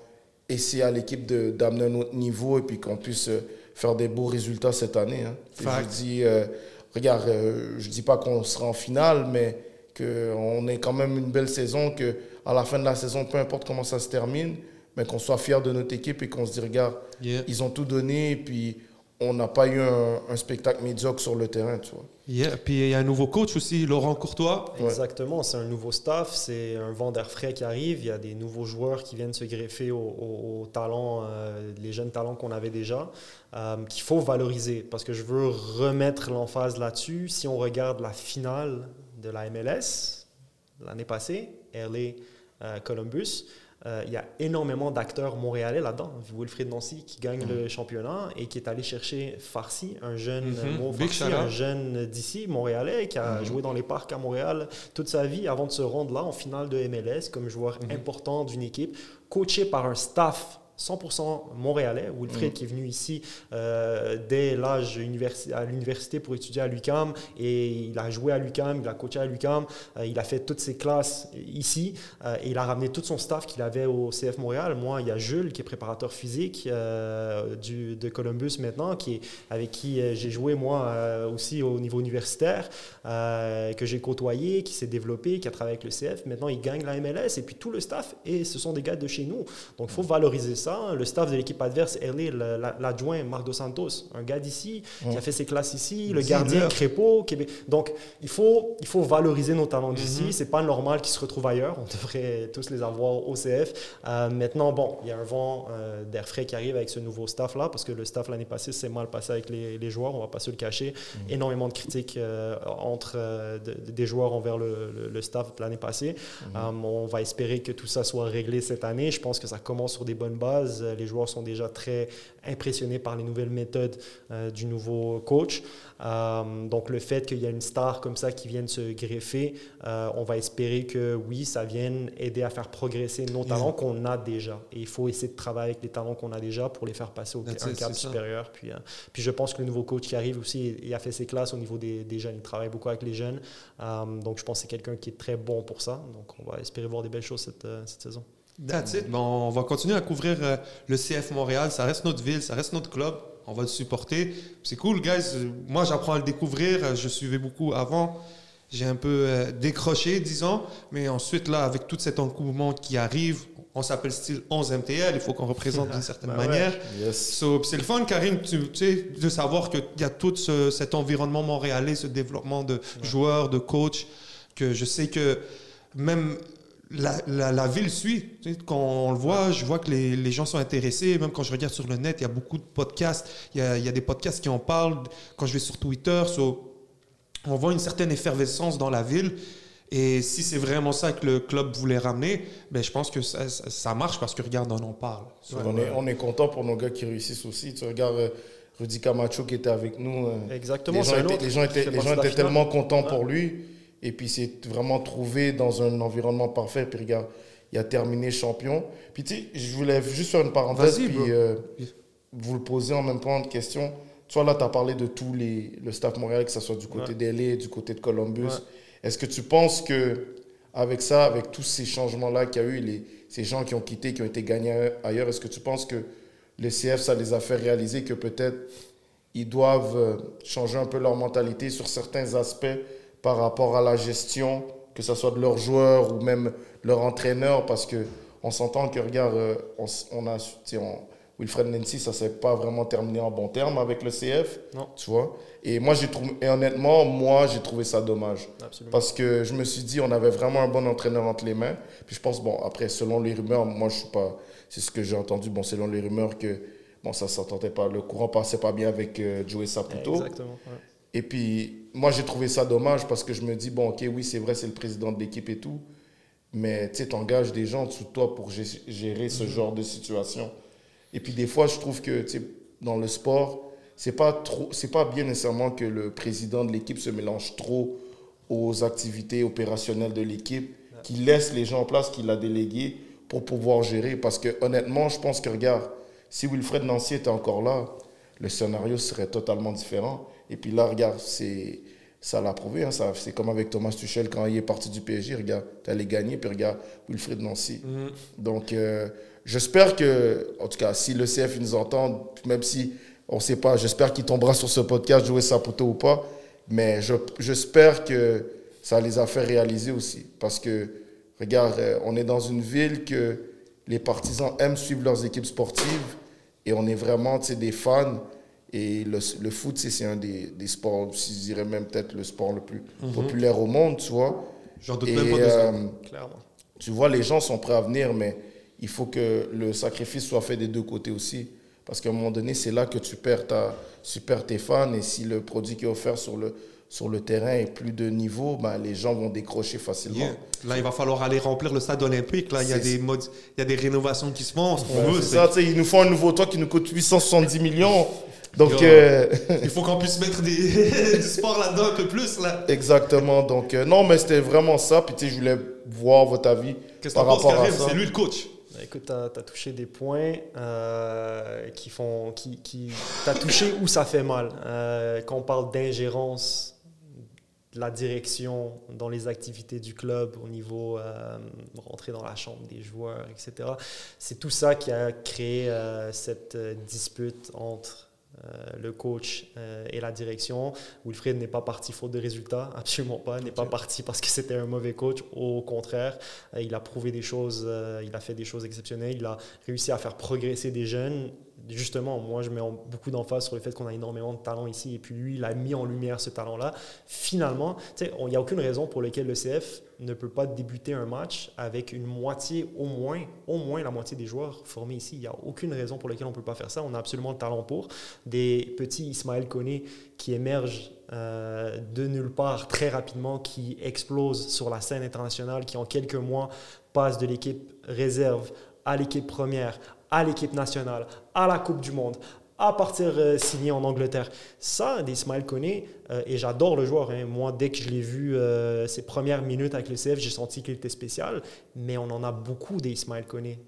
essayer à l'équipe d'amener un autre niveau et puis qu'on puisse euh, faire des beaux résultats cette année. hein. Je dis, euh, regarde, euh, je dis pas qu'on sera en finale, mais qu'on ait quand même une belle saison, que à la fin de la saison, peu importe comment ça se termine, mais qu'on soit fier de notre équipe et qu'on se dit, regarde, Yeah. ils ont tout donné et puis on n'a pas eu un, un spectacle médiocre sur le terrain, tu vois. Yeah. Puis il y a un nouveau coach aussi, Laurent Courtois. Exactement, c'est un nouveau staff, c'est un vent d'air frais qui arrive, il y a des nouveaux joueurs qui viennent se greffer aux, aux- aux talents, euh, les jeunes talents qu'on avait déjà, euh, qu'il faut valoriser, parce que je veux remettre l'emphase là-dessus. Si on regarde la finale de la MLS l'année passée, LA euh, Columbus, euh, il y a énormément d'acteurs montréalais là-dedans. Wilfried Nancy qui gagne le championnat et qui est allé chercher Farsi, un jeune Mhm. Mo Big Farsi, shout-out. un jeune d'ici, montréalais, qui a joué dans les parcs à Montréal toute sa vie avant de se rendre là en finale de MLS comme joueur important d'une équipe, coaché par un staff 100% montréalais. Wilfried qui est venu ici euh, dès l'âge à l'université pour étudier à l'UCAM et il a joué à l'UCAM, il a coaché à l'UCAM, euh, il a fait toutes ses classes ici euh, et il a ramené tout son staff qu'il avait au CF Montréal. Moi, il y a Jules qui est préparateur physique du, de Columbus maintenant, qui est, avec qui j'ai joué moi aussi au niveau universitaire, que j'ai côtoyé, qui s'est développé, qui a travaillé avec le CF. Maintenant, il gagne la MLS et puis tout le staff et ce sont des gars de chez nous. Donc, il faut valoriser ça le staff de l'équipe adverse, est l'adjoint Marc Dos Santos, un gars d'ici, qui a fait ses classes ici, le gardien Crépeau. Québec. Donc, il faut, il faut valoriser nos talents d'ici. Mhm. C'est pas normal qu'ils se retrouvent ailleurs. On devrait tous les avoir au CF. Euh, maintenant, bon, il y a un vent euh, d'air frais qui arrive avec ce nouveau staff-là, parce que le staff l'année passée s'est mal passé avec les, joueurs, on va pas se le cacher. Mhm. Énormément de critiques euh, entre des joueurs envers le, staff l'année passée. Mhm. on va espérer que tout ça soit réglé cette année. Je pense que ça commence sur des bonnes bases euh, les joueurs sont déjà très impressionnés par les nouvelles méthodes euh, du nouveau coach. Euh, donc le fait qu'il y a une star comme ça qui vienne se greffer, on va espérer que oui, ça vienne aider à faire progresser nos talents qu'on a déjà. Et il faut essayer de travailler avec les talents qu'on a déjà pour les faire passer au un cap supérieur. Puis, puis je pense que le nouveau coach qui arrive aussi, il a fait ses classes au niveau des, des jeunes. Il travaille beaucoup avec les jeunes. donc je pense que c'est quelqu'un qui est très bon pour ça. Donc on va espérer voir des belles choses cette, cette saison. That's it. on va continuer à couvrir euh, le CF Montréal. Ça reste notre ville, ça reste notre club. On va le supporter. C'est cool, guys. Moi, j'apprends à le découvrir. Je suivais beaucoup avant. J'ai un peu euh, décroché, disons. Mais ensuite, là, avec tout cet engouement qui arrive, on s'appelle style 11 MTL. Il faut qu'on représente d'une certaine bah manière. c'est le fun, Karim, tu, sais, de savoir qu'il y a tout cet environnement montréalais, ce développement de joueurs, de coachs, que je sais que même la, la, ville suit. Quand on le voit, je vois que les, les, gens sont intéressés. Même quand je regarde sur le net, il y a beaucoup de podcasts. Il y a, il y a des podcasts qui en parlent. Quand je vais sur Twitter, on voit une certaine effervescence dans la ville. Et si c'est vraiment ça que le club voulait ramener, ben, je pense que ça, ça, marche parce que regarde, on en parle. on, est, on est content pour nos gars qui réussissent aussi. Tu regardes euh, Rudy Camacho qui était avec nous. Euh, Exactement. Les gens, étaient, les gens étaient, les gens étaient tellement contents pour lui. Et puis, c'est vraiment trouvé dans un environnement parfait. Puis, regarde, il a terminé champion. Puis, tu sais, je voulais juste faire une parenthèse. Puis, euh, vous le posez en même temps de question. Toi, là, tu as parlé de tous les, le staff Montréal, que ce soit du côté ouais. du côté de Columbus. Est-ce que tu penses que avec ça, avec tous ces changements-là qu'il y a eu, les, ces gens qui ont quitté, qui ont été gagnés ailleurs, est-ce que tu penses que le CF, ça les a fait réaliser que peut-être ils doivent euh, changer un peu leur mentalité sur certains aspects par rapport à la gestion, que ce soit de leurs joueurs ou même leur entraîneur, parce que on s'entend que, regarde, euh, on, on a, on, Wilfred Nancy, ça s'est pas vraiment terminé en bon terme avec le CF, non. tu vois. Et moi, j'ai trouvé, et honnêtement, moi, j'ai trouvé ça dommage. Parce que je me suis dit, on avait vraiment un bon entraîneur entre les mains. Puis je pense, bon, après, selon les rumeurs, moi, je suis pas, c'est ce que j'ai entendu, bon, selon les rumeurs que, bon, ça s'entendait pas, le courant passait pas bien avec euh, Joey Saputo. Exactement. Et puis, moi, j'ai trouvé ça dommage parce que je me dis, bon, ok, oui, c'est vrai, c'est le président de l'équipe et tout, mais tu sais, t'engages des gens sous toi pour gérer ce mhm. genre de situation. Et puis, des fois, je trouve que, dans le sport, c'est pas trop, c'est pas bien nécessairement que le président de l'équipe se mélange trop aux activités opérationnelles de l'équipe, qu'il laisse les gens en place qu'il a délégués pour pouvoir gérer. Parce que honnêtement, je pense que, regarde, si Wilfred Nancy était encore là, le scénario serait totalement différent. Et puis là, regarde, c'est, ça l'a prouvé. Hein, c'est comme avec Thomas Tuchel quand il est parti du PSG. Regarde, tu allais gagner, puis regarde, Wilfried Nancy. Mhm. Donc, euh, j'espère que, en tout cas, si le CF nous entend, même si on ne sait pas, j'espère qu'il tombera sur ce podcast, jouer Saputo ou pas. Mais j'espère que ça les a fait réaliser aussi. Parce que, regarde, euh, on est dans une ville que les partisans aiment suivre leurs équipes sportives et on est vraiment des fans. Et le, le foot, c'est un des, des, sports, je dirais même peut-être le sport le plus mhm. populaire au monde, tu vois. J'en doute même pas euh, Clairement. Tu vois, les gens sont prêts à venir, mais il faut que le sacrifice soit fait des deux côtés aussi. Parce qu'à un moment donné, c'est là que tu perds, ta, tu perds tes fans. Et si le produit qui est offert sur le, sur le terrain est plus de niveau, ben, les gens vont décrocher facilement. Là, il va falloir aller remplir le stade olympique. Là, il y, a des modes, il y a des rénovations qui se font. Ce qu'on veut, c'est ça. Ils nous font un nouveau toit qui nous coûte 870 millions. Donc, euh, il faut qu'on puisse mettre des, du sport là-dedans un peu plus. Là. Exactement. Donc, euh, non, mais c'était vraiment ça. Puis, tu sais, je voulais voir votre avis Qu'est-ce par rapport à ça. C'est lui le coach. Écoute, tu as, touché des points euh, qui font. Qui, qui, tu as touché où ça fait mal. Euh, quand on parle d'ingérence de la direction dans les activités du club au niveau euh, rentrer dans la chambre des joueurs, etc. C'est tout ça qui a créé euh, cette dispute entre euh, le coach euh, et la direction. Wilfried n'est pas parti faute de résultats, absolument pas. N'est pas parti parce que c'était un mauvais coach. Au contraire, euh, il a prouvé des choses, il a fait des choses exceptionnelles. Il a réussi à faire progresser des jeunes justement, moi, je mets beaucoup d'emphase sur le fait qu'on a énormément de talent ici. Et puis lui, il a mis en lumière ce talent-là. Finalement, il n'y a aucune raison pour laquelle le CF ne peut pas débuter un match avec une moitié, au moins, au moins la moitié des joueurs formés ici. Il n'y a aucune raison pour laquelle on ne peut pas faire ça. On a absolument le talent pour. Des petits Ismaël Koné qui émergent euh, de nulle part très rapidement, qui explosent sur la scène internationale, qui en quelques mois passent de l'équipe réserve à l'équipe première, à l'équipe nationale, à la Coupe du Monde, à partir euh, signé en Angleterre. Ça, d'Ismaël Koné, euh, et j'adore le joueur. Hein. Moi, dès que je l'ai vu euh, ses premières minutes avec le CF, j'ai senti qu'il était spécial. Mais on en a beaucoup d'Ismaël Koné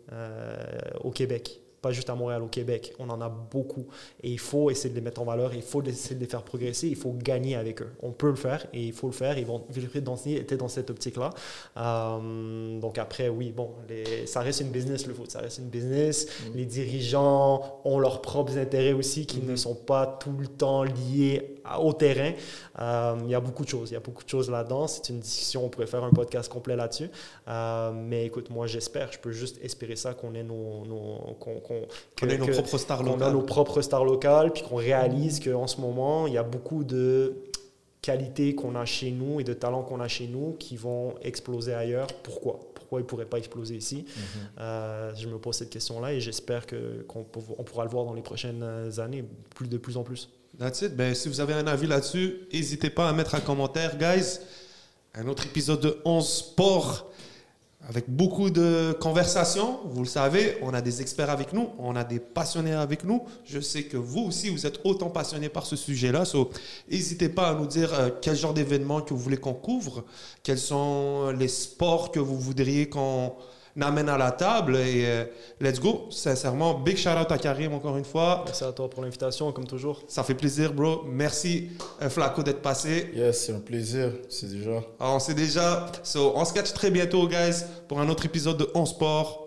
au Québec pas juste à Montréal, au Québec. On en a beaucoup. Et il faut essayer de les mettre en valeur, il faut essayer de les faire progresser, il faut gagner avec eux. On peut le faire et il faut le faire. Et Wilfried Danceny était dans cette optique-là. Euh, donc après, oui, bon, les, ça reste une business, le foot. Ça reste une business. Mm. Les dirigeants ont leurs propres intérêts aussi qui ne mm-hmm. sont pas tout le temps liés au terrain. Euh, il y a beaucoup de choses. Il y a beaucoup de choses là-dedans. C'est une discussion. On pourrait faire un podcast complet là-dessus. Euh, mais écoute, moi, j'espère, je peux juste espérer ça qu'on ait nos, nos qu'on ait nos propres stars locales. a nos propres stars locales, puis qu'on réalise qu'en ce moment, il y a beaucoup de qualités qu'on a chez nous et de talents qu'on a chez nous qui vont exploser ailleurs. Pourquoi? Pourquoi ils ne pourraient pas exploser ici? Mhm. euh, Je me pose cette question-là et j'espère qu'on on pourra le voir dans les prochaines années, plus de plus en plus. That's it. Ben, si vous avez un avis là-dessus, n'hésitez pas à mettre un commentaire, guys. Un autre épisode de 11 Sport avec beaucoup de conversations. Vous le savez, on a des experts avec nous, on a des passionnés avec nous. Je sais que vous aussi, vous êtes autant passionnés par ce sujet-là. n'hésitez pas à nous dire euh, quel genre d'événements que vous voulez qu'on couvre, quels sont les sports que vous voudriez qu'on n'amène à la table et euh, let's go. Sincèrement, big shout out à Karim encore une fois. Merci à toi pour l'invitation, comme toujours. Ça fait plaisir, bro. Merci, euh, Flaco, d'être passé. Yes, c'est un plaisir, c'est déjà. Alors, on sait déjà. So, on se catch très bientôt, guys, pour un autre épisode de On Sport.